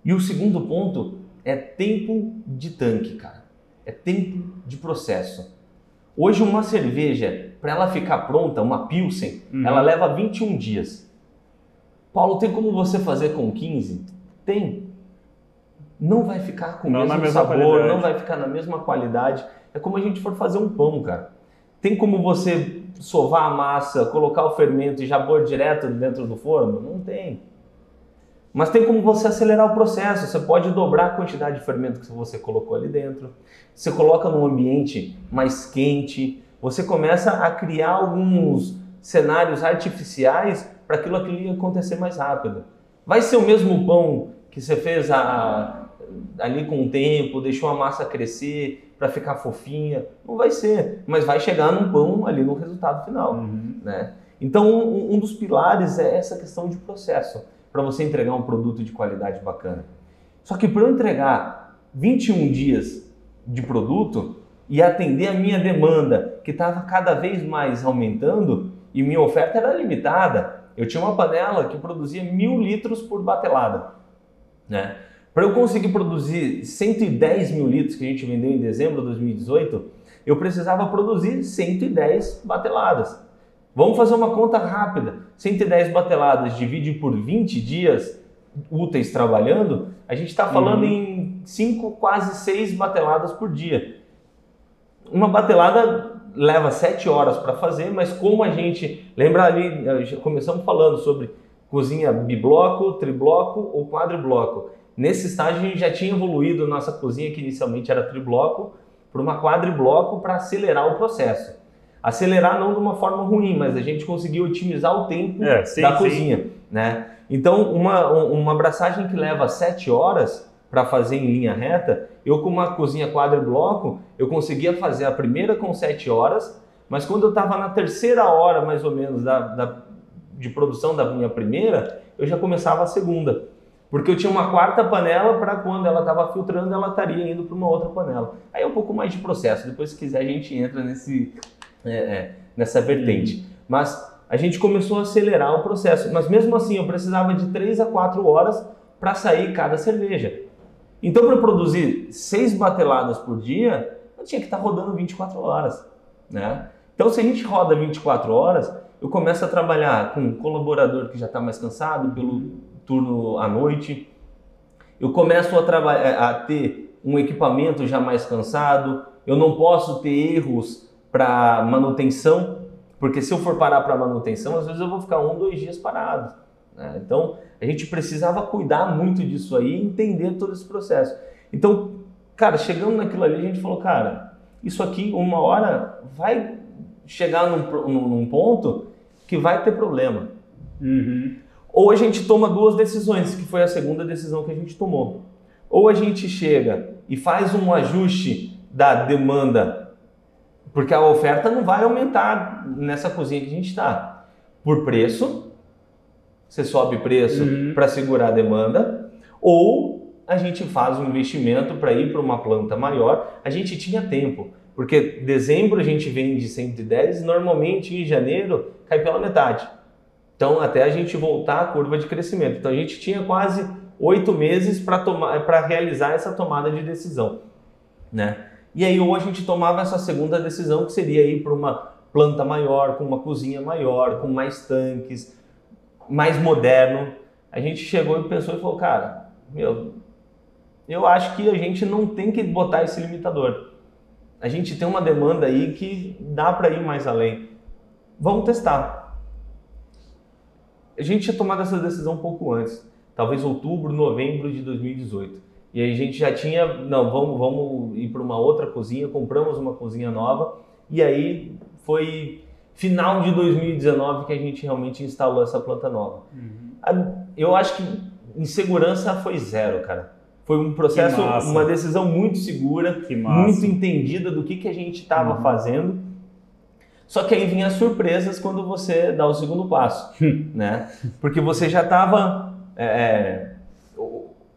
E o segundo ponto é tempo de tanque, cara. É tempo de processo. Hoje uma cerveja, para ela ficar pronta, uma Pilsen, uhum. ela leva 21 dias. Paulo, tem como você fazer com 15? Tem não vai ficar com o mesmo sabor, qualidade. não vai ficar na mesma qualidade. É como a gente for fazer um pão, cara. Tem como você sovar a massa, colocar o fermento e já pôr direto dentro do forno? Não tem. Mas tem como você acelerar o processo. Você pode dobrar a quantidade de fermento que você colocou ali dentro. Você coloca num ambiente mais quente. Você começa a criar alguns cenários artificiais para aquilo, aquilo acontecer mais rápido. Vai ser o mesmo pão que você fez a, ali com o tempo, deixou a massa crescer para ficar fofinha. Não vai ser, mas vai chegar num pão ali no resultado final. Uhum. Né? Então, um, um dos pilares é essa questão de processo, para você entregar um produto de qualidade bacana. Só que para eu entregar 21 dias de produto e atender a minha demanda, que estava cada vez mais aumentando, e minha oferta era limitada. Eu tinha uma panela que produzia mil litros por batelada. Né? Para eu conseguir produzir 110 mil litros que a gente vendeu em dezembro de 2018, eu precisava produzir 110 bateladas. Vamos fazer uma conta rápida. 110 bateladas divide por 20 dias úteis trabalhando, a gente está falando uhum. em 5, quase 6 bateladas por dia. Uma batelada leva 7 horas para fazer, mas como a gente. Lembra ali, começamos falando sobre cozinha bibloco, tribloco ou quadribloco. Nesse estágio a gente já tinha evoluído nossa cozinha, que inicialmente era tribloco, para uma quadribloco para acelerar o processo. Acelerar não de uma forma ruim, mas a gente conseguiu otimizar o tempo é, sim, da sim. cozinha. Né? Então, uma, uma abraçagem que leva 7 horas para fazer em linha reta, eu com uma cozinha quadribloco, eu conseguia fazer a primeira com 7 horas, mas quando eu estava na terceira hora, mais ou menos, da, da, de produção da minha primeira, eu já começava a segunda. Porque eu tinha uma quarta panela para quando ela estava filtrando, ela estaria indo para uma outra panela. Aí é um pouco mais de processo. Depois, se quiser, a gente entra nesse, é, é, nessa vertente. Uhum. Mas a gente começou a acelerar o processo. Mas mesmo assim, eu precisava de 3 a 4 horas para sair cada cerveja. Então, para produzir seis bateladas por dia, eu tinha que estar tá rodando 24 horas. Né? Então, se a gente roda 24 horas, eu começo a trabalhar com um colaborador que já está mais cansado pelo turno à noite. Eu começo a, a ter um equipamento já mais cansado. Eu não posso ter erros para manutenção, porque se eu for parar para manutenção, às vezes eu vou ficar um, dois dias parado. Né? Então a gente precisava cuidar muito disso aí, entender todo esse processo. Então, cara, chegando naquilo ali, a gente falou, cara, isso aqui uma hora vai chegar num, num ponto que vai ter problema. Uhum. Ou a gente toma duas decisões, que foi a segunda decisão que a gente tomou. Ou a gente chega e faz um ajuste da demanda, porque a oferta não vai aumentar nessa cozinha que a gente está. Por preço, você sobe preço uhum. para segurar a demanda, ou a gente faz um investimento para ir para uma planta maior. A gente tinha tempo, porque dezembro a gente vende 110, normalmente em janeiro cai pela metade. Então, até a gente voltar à curva de crescimento. Então, a gente tinha quase oito meses para realizar essa tomada de decisão. Né? E aí, ou a gente tomava essa segunda decisão, que seria ir para uma planta maior, com uma cozinha maior, com mais tanques, mais moderno. A gente chegou e pensou e falou, cara, meu, eu acho que a gente não tem que botar esse limitador. A gente tem uma demanda aí que dá para ir mais além. Vamos testar a gente tinha tomado essa decisão um pouco antes, talvez outubro, novembro de 2018. E aí a gente já tinha, não, vamos, vamos ir para uma outra cozinha, compramos uma cozinha nova, e aí foi final de 2019 que a gente realmente instalou essa planta nova. Uhum. Eu acho que insegurança foi zero, cara. Foi um processo, uma decisão muito segura, muito entendida do que, que a gente estava uhum. fazendo só que aí vinha as surpresas quando você dá o segundo passo, né? Porque você já estava é, é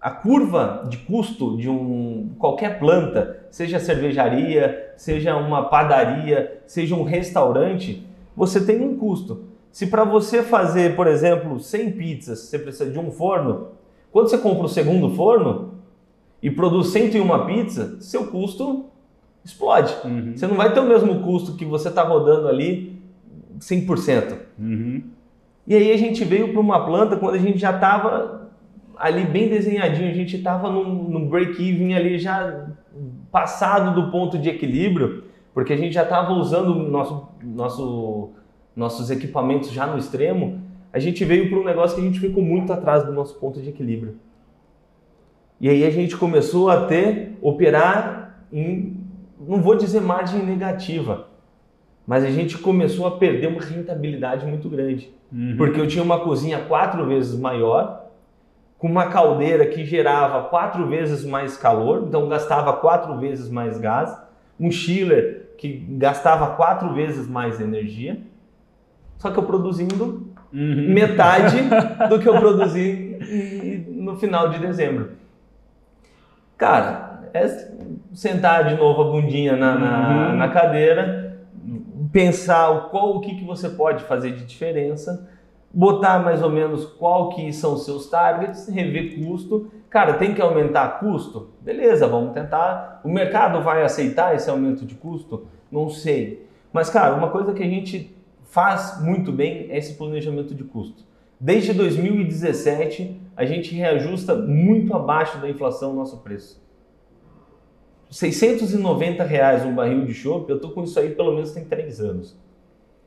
a curva de custo de um qualquer planta, seja cervejaria, seja uma padaria, seja um restaurante, você tem um custo. Se para você fazer, por exemplo, 100 pizzas, você precisa de um forno, quando você compra o segundo forno e produz 101 pizzas, seu custo explode. Uhum. Você não vai ter o mesmo custo que você está rodando ali 100%. Uhum. E aí a gente veio para uma planta quando a gente já estava ali bem desenhadinho, a gente estava num, num break-even ali já passado do ponto de equilíbrio, porque a gente já estava usando nosso, nosso, nossos equipamentos já no extremo, a gente veio para um negócio que a gente ficou muito atrás do nosso ponto de equilíbrio. E aí a gente começou a ter, operar em não vou dizer margem negativa, mas a gente começou a perder uma rentabilidade muito grande. Uhum. Porque eu tinha uma cozinha quatro vezes maior com uma caldeira que gerava quatro vezes mais calor, então gastava quatro vezes mais gás, um chiller que gastava quatro vezes mais energia, só que eu produzindo uhum. metade do que eu produzi no final de dezembro. Cara, é sentar de novo a bundinha na, na, uhum. na cadeira, pensar qual o que, que você pode fazer de diferença, botar mais ou menos qual que são seus targets, rever custo. Cara, tem que aumentar custo? Beleza, vamos tentar. O mercado vai aceitar esse aumento de custo? Não sei. Mas, cara, uma coisa que a gente faz muito bem é esse planejamento de custo. Desde 2017, a gente reajusta muito abaixo da inflação o nosso preço. 690 reais um barril de chopp, eu tô com isso aí pelo menos tem três anos.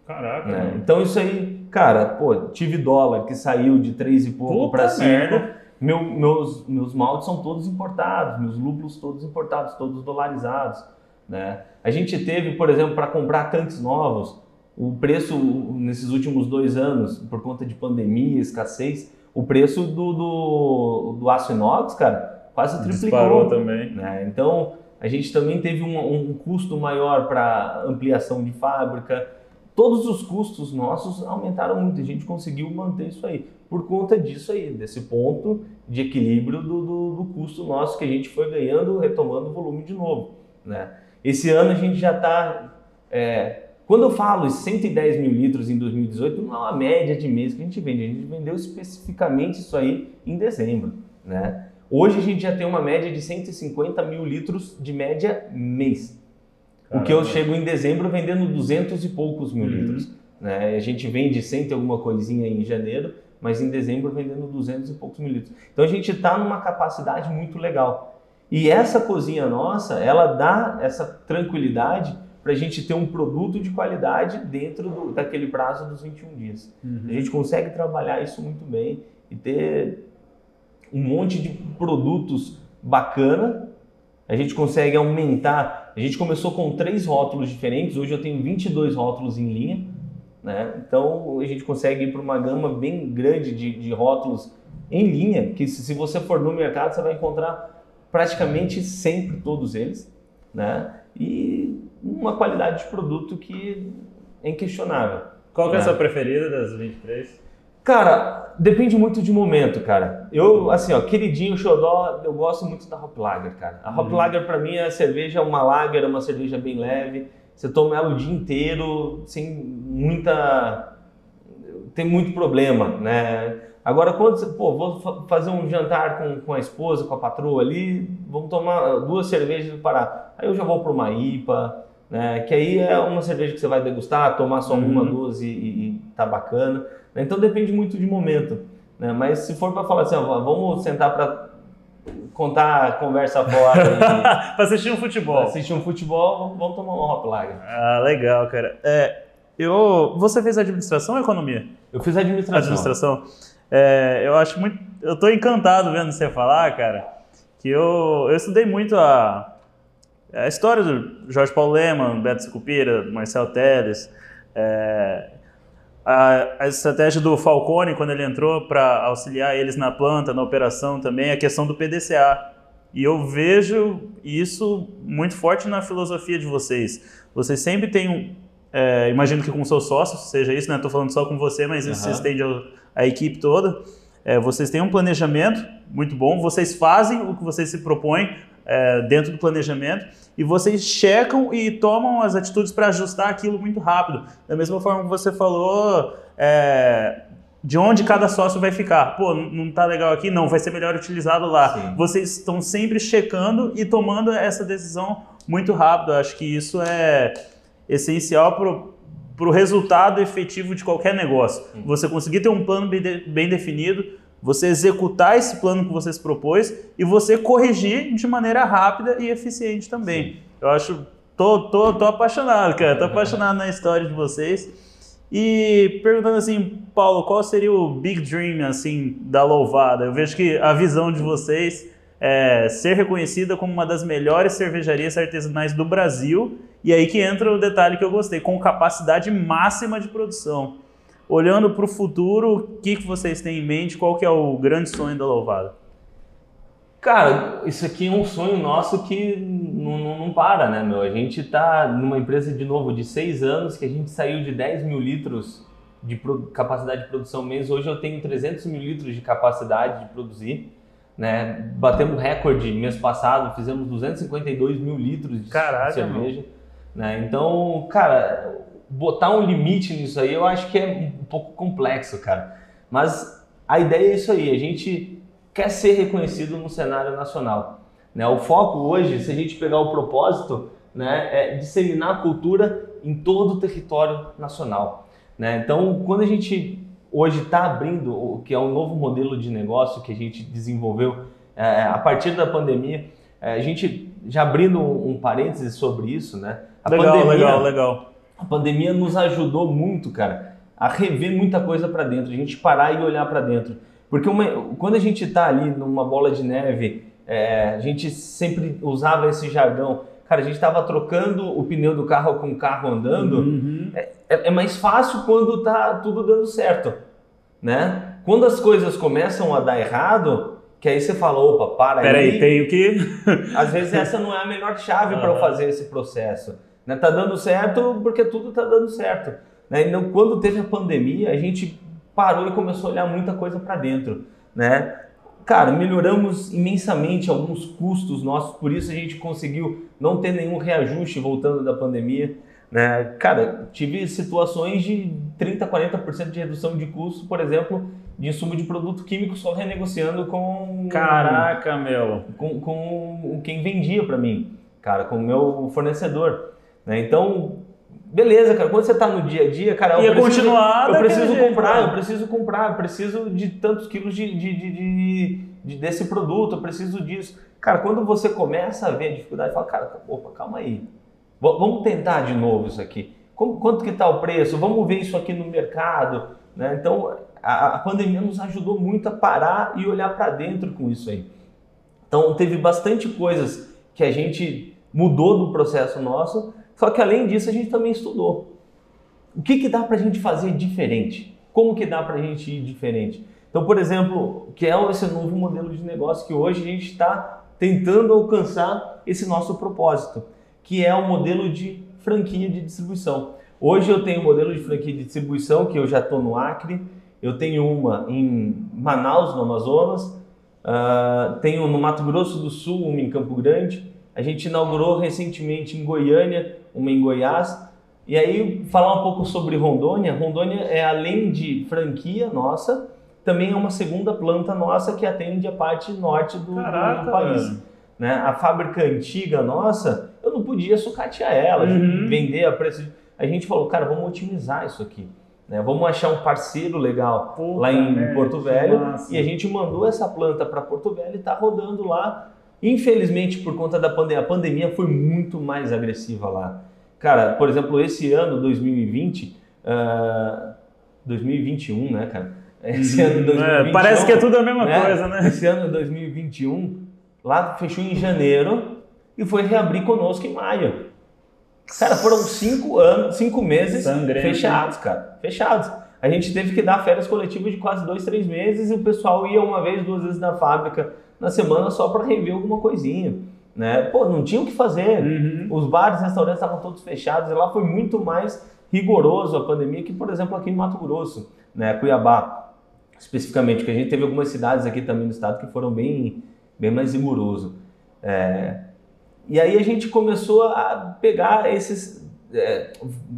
Caraca. Né? Então isso aí, cara, pô, tive dólar que saiu de três e pouco para cinco. Meu, meus, meus maltes são todos importados, meus lúpulos todos importados, todos dolarizados. Né? A gente teve, por exemplo, para comprar tanques novos, o preço nesses últimos dois anos, por conta de pandemia, escassez, o preço do, do, do aço inox, cara, quase triplicou. Disparou também. Né? Então, a gente também teve um, um custo maior para ampliação de fábrica. Todos os custos nossos aumentaram muito. A gente conseguiu manter isso aí. Por conta disso aí, desse ponto de equilíbrio do, do, do custo nosso que a gente foi ganhando, retomando o volume de novo. Né? Esse ano a gente já está é, quando eu falo 110 mil litros em 2018, não é uma média de mês que a gente vende, a gente vendeu especificamente isso aí em dezembro. Né? Hoje a gente já tem uma média de 150 mil litros de média mês. Caramba. O que eu chego em dezembro vendendo 200 e poucos mil uhum. litros. Né? A gente vende 100 e alguma coisinha em janeiro, mas em dezembro vendendo 200 e poucos mil litros. Então a gente está numa capacidade muito legal. E essa cozinha nossa, ela dá essa tranquilidade para a gente ter um produto de qualidade dentro do, daquele prazo dos 21 dias. Uhum. A gente consegue trabalhar isso muito bem e ter um monte de produtos bacana. A gente consegue aumentar. A gente começou com três rótulos diferentes, hoje eu tenho 22 rótulos em linha. Né? Então a gente consegue ir para uma gama bem grande de, de rótulos em linha, que se, se você for no mercado você vai encontrar praticamente sempre todos eles. Né? E uma qualidade de produto que é inquestionável. Qual que é a né? sua preferida das 23? Cara, depende muito de momento, cara. Eu, assim, ó, queridinho, xodó, eu gosto muito da Hop Lager, cara. A Hop uhum. Lager, pra mim, é a cerveja, uma lager, uma cerveja bem leve. Você toma ela o dia inteiro, sem muita... tem muito problema, né? Agora, quando você, pô, vou fazer um jantar com, com a esposa, com a patroa ali, vamos tomar duas cervejas e parar. Aí eu já vou para uma IPA, né? Que aí é uma cerveja que você vai degustar, tomar só uhum. uma, duas e, e, e tá bacana. Então depende muito de momento. Né? Mas se for para falar assim, ó, vamos sentar para contar a conversa fora. para assistir um futebol. Pra assistir um futebol, vamos tomar um hop lager. Ah, legal, cara. É, eu, você fez administração ou economia? Eu fiz administração. Administração. É, eu acho muito. Eu tô encantado vendo você falar, cara, que eu, eu estudei muito a, a história do Jorge Paulo Leman, Beto Sicupira, Marcel Teles, é, a, a, estratégia do Falcone quando ele entrou para auxiliar eles na planta, na operação também, a questão do PDCA. E eu vejo isso muito forte na filosofia de vocês. Vocês sempre têm é, imagino que com seus sócios seja isso, né? Estou falando só com você, mas isso uhum. se estende à equipe toda. É, vocês têm um planejamento muito bom, vocês fazem o que vocês se propõem, é, dentro do planejamento e vocês checam e tomam as atitudes para ajustar aquilo muito rápido. Da mesma forma que você falou, é, de onde cada sócio vai ficar. Pô, não está legal aqui? Não, vai ser melhor utilizado lá. Sim. Vocês estão sempre checando e tomando essa decisão muito rápido. Acho que isso é essencial para o resultado efetivo de qualquer negócio. Você conseguir ter um plano bem, de, bem definido, você executar esse plano que você se propôs e você corrigir de maneira rápida e eficiente também. Sim. Eu acho, tô, tô, tô apaixonado, cara, tô apaixonado na história de vocês. E perguntando assim, Paulo, qual seria o big dream assim da Louvada? Eu vejo que a visão de vocês é ser reconhecida como uma das melhores cervejarias artesanais do Brasil. E aí que entra o detalhe que eu gostei, com capacidade máxima de produção. Olhando para o futuro, o que, que vocês têm em mente? Qual que é o grande sonho da Louvada? Cara, isso aqui é um sonho nosso que não, não, não para, né, meu? A gente está numa empresa, de novo, de seis anos, que a gente saiu de 10 mil litros de capacidade de produção mês. Hoje eu tenho 300 mil litros de capacidade de produzir. Né? Batemos recorde mês passado, fizemos 252 mil litros de Caraca, cerveja. Né? Então, cara, botar um limite nisso aí eu acho que é um pouco complexo, cara. Mas a ideia é isso aí, a gente quer ser reconhecido no cenário nacional. Né? O foco hoje, se a gente pegar o propósito, né, é disseminar a cultura em todo o território nacional. Né? Então, quando a gente hoje está abrindo o que é um novo modelo de negócio que a gente desenvolveu é, a partir da pandemia, é, a gente já abrindo um, um parênteses sobre isso, né? A legal, pandemia, legal, legal. A pandemia nos ajudou muito, cara, a rever muita coisa para dentro, a gente parar e olhar para dentro. Porque uma, quando a gente está ali numa bola de neve, é, a gente sempre usava esse jargão cara, a gente estava trocando o pneu do carro com o carro andando, uhum. é, é, mais fácil quando tá tudo dando certo, né? Quando as coisas começam a dar errado, que aí você fala, opa, para Peraí, aí. tenho que... Às vezes essa não é a melhor chave uhum. para fazer esse processo. Né? Tá dando certo porque tudo tá dando certo. Né? Então, quando teve a pandemia, a gente parou e começou a olhar muita coisa para dentro, né? cara, melhoramos imensamente alguns custos nossos, por isso a gente conseguiu não ter nenhum reajuste voltando da pandemia. Né? Cara, tive situações de 30%, 40% de redução de custo, por exemplo, de insumo de produto químico só renegociando com. Caraca, meu! Com, com quem vendia para mim, cara, com o meu fornecedor. Né? Então, beleza, cara, quando você está no dia a dia, cara, eu Ia preciso, eu preciso comprar, jeito, eu preciso comprar, eu preciso de tantos quilos de, de, de, de, desse produto, eu preciso disso. Cara, quando você começa a ver a dificuldade, fala, cara, opa, calma aí, vamos tentar de novo isso aqui. quanto que está o preço? Vamos ver isso aqui no mercado. Né? Então, a, a pandemia nos ajudou muito a parar e olhar para dentro com isso aí. Então, teve bastante coisas que a gente mudou do processo nosso, só que além disso, a gente também estudou. O que, que dá para a gente fazer diferente? Como que dá para a gente ir diferente? Então, por exemplo, que é esse novo modelo de negócio que hoje a gente está tentando alcançar esse nosso propósito, que é o modelo de franquia de distribuição. Hoje eu tenho um modelo de franquia de distribuição que eu já estou no Acre, eu tenho uma em Manaus, no Amazonas, uh, tenho no Mato Grosso do Sul, uma em Campo Grande, a gente inaugurou recentemente em Goiânia, uma em Goiás. E aí, falar um pouco sobre Rondônia. Rondônia é, além de franquia nossa, também é uma segunda planta nossa que atende a parte norte do, Caraca, do país. Né? A fábrica antiga nossa, eu não podia sucatear ela, uhum. vender a preço. A gente falou, cara, vamos otimizar isso aqui. Né? Vamos achar um parceiro legal Puta lá em Porto Velho. E a gente mandou essa planta para Porto Velho e está rodando lá Infelizmente, por conta da pandemia, a pandemia foi muito mais agressiva lá. Cara, por exemplo, esse ano, 2020, uh, 2021, né, cara? Esse ano, 2021, é, parece que é tudo a mesma né? coisa, né? Esse ano, 2021, lá fechou em janeiro e foi reabrir conosco em maio. Cara, foram cinco anos, cinco meses Sangrento. fechados, cara. Fechados. A gente teve que dar férias coletivas de quase dois, três meses e o pessoal ia uma vez, duas vezes na fábrica na semana só para rever alguma coisinha. Né? Pô, não tinha o que fazer. Uhum. Os bares e restaurantes estavam todos fechados e lá foi muito mais rigoroso a pandemia que, por exemplo, aqui em Mato Grosso, né? Cuiabá, especificamente, porque a gente teve algumas cidades aqui também no estado que foram bem, bem mais rigoroso. É... E aí a gente começou a pegar esses, é,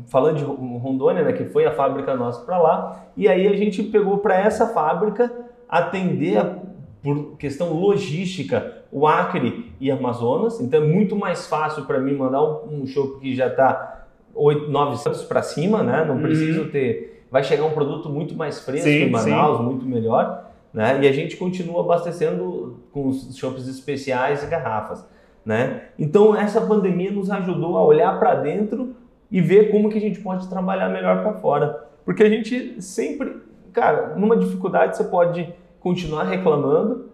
falando de Rondônia, né, que foi a fábrica nossa para lá, e aí a gente pegou para essa fábrica atender a por questão logística, o Acre e Amazonas. Então é muito mais fácil para mim mandar um, um show que já está 8, 900 para cima, né? Não uhum. preciso ter. Vai chegar um produto muito mais fresco sim, em Manaus, sim. muito melhor. Né? E a gente continua abastecendo com os shoppes especiais e garrafas. Né? Então essa pandemia nos ajudou a olhar para dentro e ver como que a gente pode trabalhar melhor para fora. Porque a gente sempre, cara, numa dificuldade você pode continuar reclamando,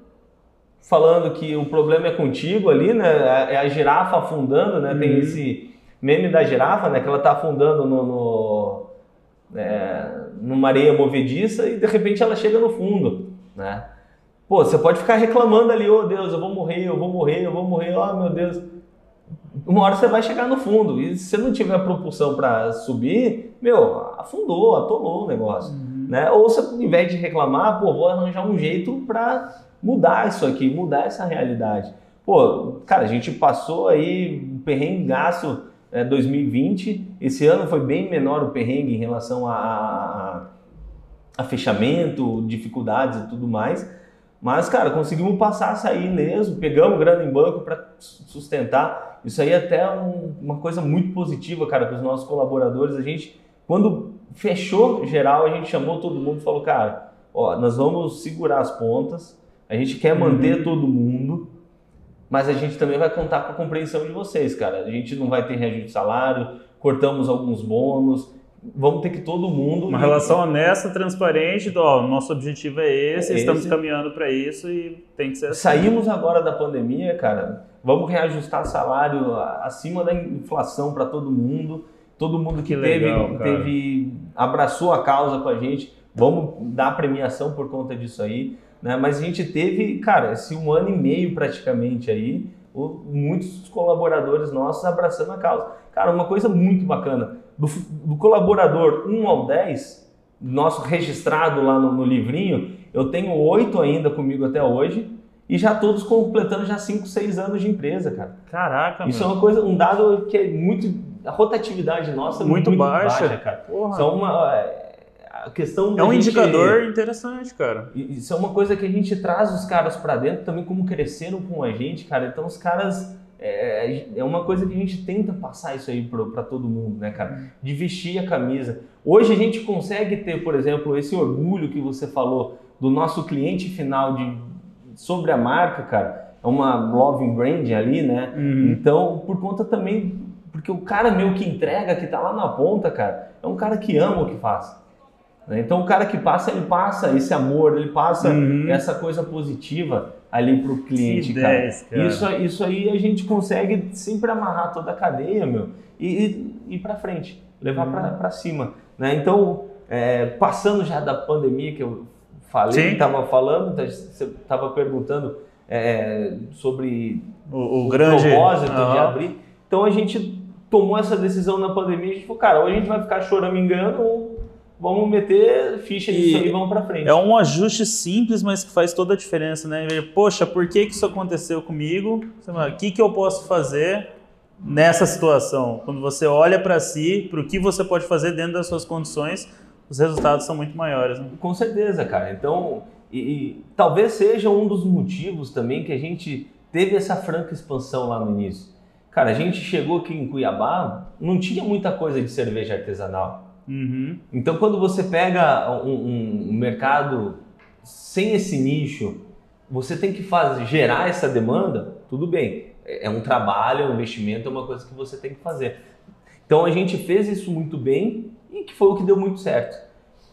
falando que o problema é contigo ali, né? É a girafa afundando, né? Uhum. Tem esse meme da girafa, né? Que ela tá afundando no, no, é, numa areia movediça e de repente ela chega no fundo, né? Pô, você pode ficar reclamando ali, oh Deus, eu vou morrer, eu vou morrer, eu vou morrer, oh meu Deus. Uma hora você vai chegar no fundo e se você não tiver propulsão para subir, meu, afundou, atolou o negócio, uhum. Né? Ou você, ao invés de reclamar, pô, vou arranjar um jeito para mudar isso aqui, mudar essa realidade. Pô, cara, a gente passou aí um perrengue gasto é, 2020. Esse ano foi bem menor o perrengue em relação a, a, a fechamento, dificuldades e tudo mais. Mas, cara, conseguimos passar, sair mesmo, pegamos grana em banco para sustentar. Isso aí é até um, uma coisa muito positiva, cara, para os nossos colaboradores. A gente, quando fechou geral, a gente chamou todo mundo e falou, cara, ó, nós vamos segurar as pontas, a gente quer manter uhum. todo mundo, mas a gente também vai contar com a compreensão de vocês, cara. A gente não vai ter reajuste de salário, cortamos alguns bônus, vamos ter que todo mundo. Uma relação honesta, transparente, do, ó, nosso objetivo é esse, é estamos esse. caminhando para isso e tem que ser assim. Saímos agora da pandemia, cara, vamos reajustar salário acima da inflação para todo mundo. Todo mundo que, que legal, teve, teve, abraçou a causa com a gente, vamos dar premiação por conta disso aí. Né? Mas a gente teve, cara, esse um ano e meio praticamente aí, muitos colaboradores nossos abraçando a causa. Cara, uma coisa muito bacana, do, do colaborador 1 ao 10, nosso registrado lá no, no livrinho, eu tenho oito ainda comigo até hoje, e já todos completando já 5, 6 anos de empresa, cara. Caraca, Isso mano. é uma coisa, um dado que é muito. A rotatividade nossa é muito, muito baixa, baixa cara. Porra. É uma, é, a questão É um gente, indicador interessante, cara. Isso é uma coisa que a gente traz os caras para dentro também, como cresceram com a gente, cara. Então, os caras. É, é uma coisa que a gente tenta passar isso aí para todo mundo, né, cara? De vestir a camisa. Hoje a gente consegue ter, por exemplo, esse orgulho que você falou do nosso cliente final de, sobre a marca, cara. É uma loving brand ali, né? Uhum. Então, por conta também. Porque o cara meu que entrega, que tá lá na ponta, cara, é um cara que ama o que faz. Né? Então o cara que passa, ele passa esse amor, ele passa uhum. essa coisa positiva ali para o cliente, cara. cara. Isso, isso aí a gente consegue sempre amarrar toda a cadeia, meu, e, e ir para frente, levar uhum. para cima. Né? Então, é, passando já da pandemia que eu falei, estava falando, tá, você estava perguntando é, sobre o, o, o grande propósito uhum. de abrir. Então a gente tomou essa decisão na pandemia, a gente falou, cara, ou a gente vai ficar choramingando ou vamos meter ficha nisso e vamos para frente. É um ajuste simples, mas que faz toda a diferença, né? Poxa, por que, que isso aconteceu comigo? O que, que eu posso fazer nessa situação? Quando você olha para si, para o que você pode fazer dentro das suas condições, os resultados são muito maiores. Né? Com certeza, cara. Então, e, e, talvez seja um dos motivos também que a gente teve essa franca expansão lá no início. Cara, a gente chegou aqui em Cuiabá, não tinha muita coisa de cerveja artesanal. Uhum. Então, quando você pega um, um, mercado sem esse nicho, você tem que fazer, gerar essa demanda, tudo bem. É, é um trabalho, é um investimento, é uma coisa que você tem que fazer. Então, a gente fez isso muito bem e que foi o que deu muito certo.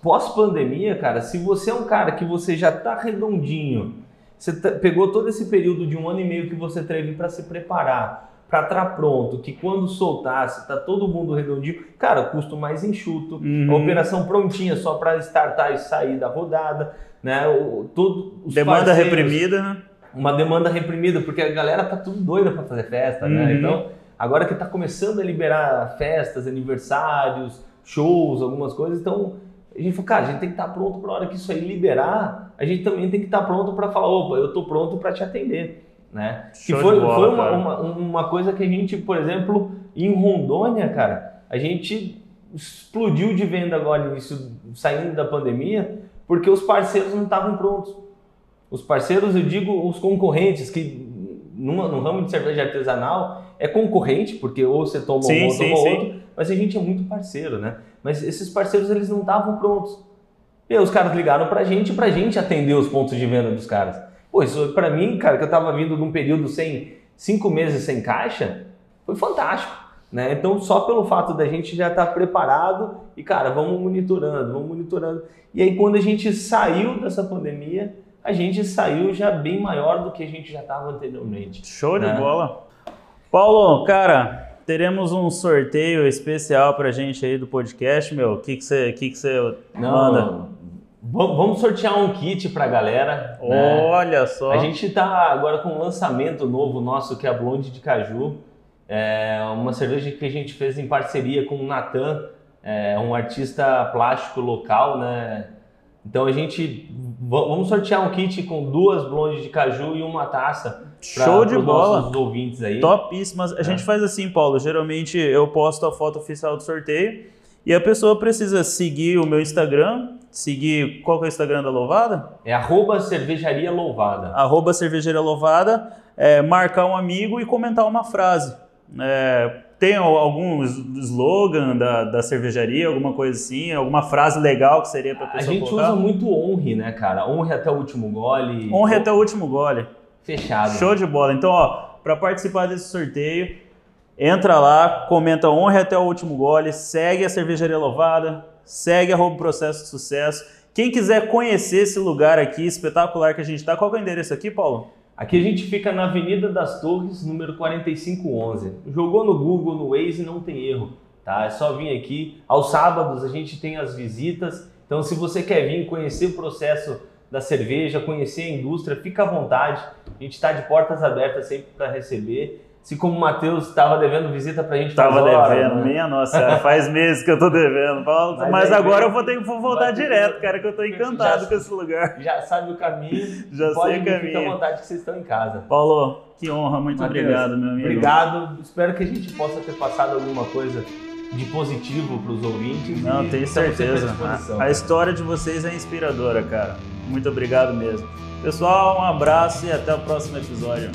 Pós-pandemia, cara, se você é um cara que você já está redondinho, você tá, pegou todo esse período de um ano e meio que você teve para se preparar, para estar tá pronto, que quando soltasse, tá todo mundo redondinho, cara, custo mais enxuto, uhum. a operação prontinha só para startar e sair da rodada, né? O, todo, demanda reprimida, né? Uma demanda reprimida, porque a galera tá tudo doida para fazer festa, né? uhum. né? Então, agora que tá começando a liberar festas, aniversários, shows, algumas coisas, então a gente falou, cara, a gente tem que estar tá pronto para a hora que isso aí liberar, a gente também tem que estar tá pronto para falar, opa, eu tô pronto para te atender né? que foi, bola, foi uma, uma, uma, coisa que a gente, por exemplo, em Rondônia, cara, a gente explodiu de venda agora, início, saindo da pandemia, porque os parceiros não estavam prontos. Os parceiros, eu digo os concorrentes, que numa, no ramo de cerveja artesanal é concorrente, porque ou você toma sim, um ou sim. outro, mas a gente é muito parceiro, né? Mas esses parceiros, eles não estavam prontos. E aí os caras ligaram pra gente, pra gente atender os pontos de venda dos caras. Pô, isso para mim, cara, que eu tava vindo de um período sem cinco meses sem caixa, foi fantástico. Né? Então, só pelo fato da gente já estar tá preparado e, cara, vamos monitorando, vamos monitorando. E aí, quando a gente saiu dessa pandemia, a gente saiu já bem maior do que a gente já estava anteriormente. Show né? de bola. Paulo, cara, teremos um sorteio especial pra gente aí do podcast, meu. O que que você que que você manda? Vamos sortear um kit para a galera. né? Olha só. A gente está agora com um lançamento novo nosso, que é a Blonde de Caju. É uma cerveja que a gente fez em parceria com o Natan, é um artista plástico local, né? Então a gente vamos sortear um kit com duas blondes de caju e uma taça. Pra, Show de bola. Nossos ouvintes aí. Topíssimas. A É. gente faz assim, Paulo. Geralmente eu posto a foto oficial do sorteio e a pessoa precisa seguir o meu Instagram, seguir qual que é o Instagram da Louvada? É arroba cervejaria louvada. Arroba cervejaria louvada, é, marcar um amigo e comentar uma frase. É, tem al- algum slogan da, da cervejaria, alguma coisa assim, alguma frase legal que seria para a A pessoa gente colocar? usa muito honre, né, cara? Honre até o último gole. Honre até o último gole. Fechado. Show de bola. Então, ó, para participar desse sorteio, entra lá, comenta honre até o último gole, segue a Cervejaria Louvada, segue arroba Processo de Sucesso. Quem quiser conhecer esse lugar aqui espetacular que a gente tá, qual é o endereço aqui, Paulo? Aqui a gente fica na Avenida das Torres, número 4511. Jogou no Google, no Waze, não tem erro, tá? É só vir aqui. Aos sábados a gente tem as visitas. Então, se você quer vir conhecer o processo da cerveja, conhecer a indústria, fica à vontade. A gente está de portas abertas sempre para receber. Se como o Matheus estava devendo visita para a gente Tava faz horas, devendo, né? minha nossa, senhora, faz meses que eu tô devendo. Paulo, Mas mas agora vem- eu vou ter que voltar ter direto, cara, que eu tô encantado Já- com esse lugar. Já sabe o caminho. Já pode sei o vir, Fica caminho. à vontade que vocês estão em casa. Paulo, que honra, muito Matheus, obrigado, meu amigo. Obrigado. Espero que a gente possa ter passado alguma coisa de positivo para os ouvintes. Não, tenho certeza. A, a história de vocês é inspiradora, cara. Muito obrigado mesmo. Pessoal, um abraço e até o próximo episódio.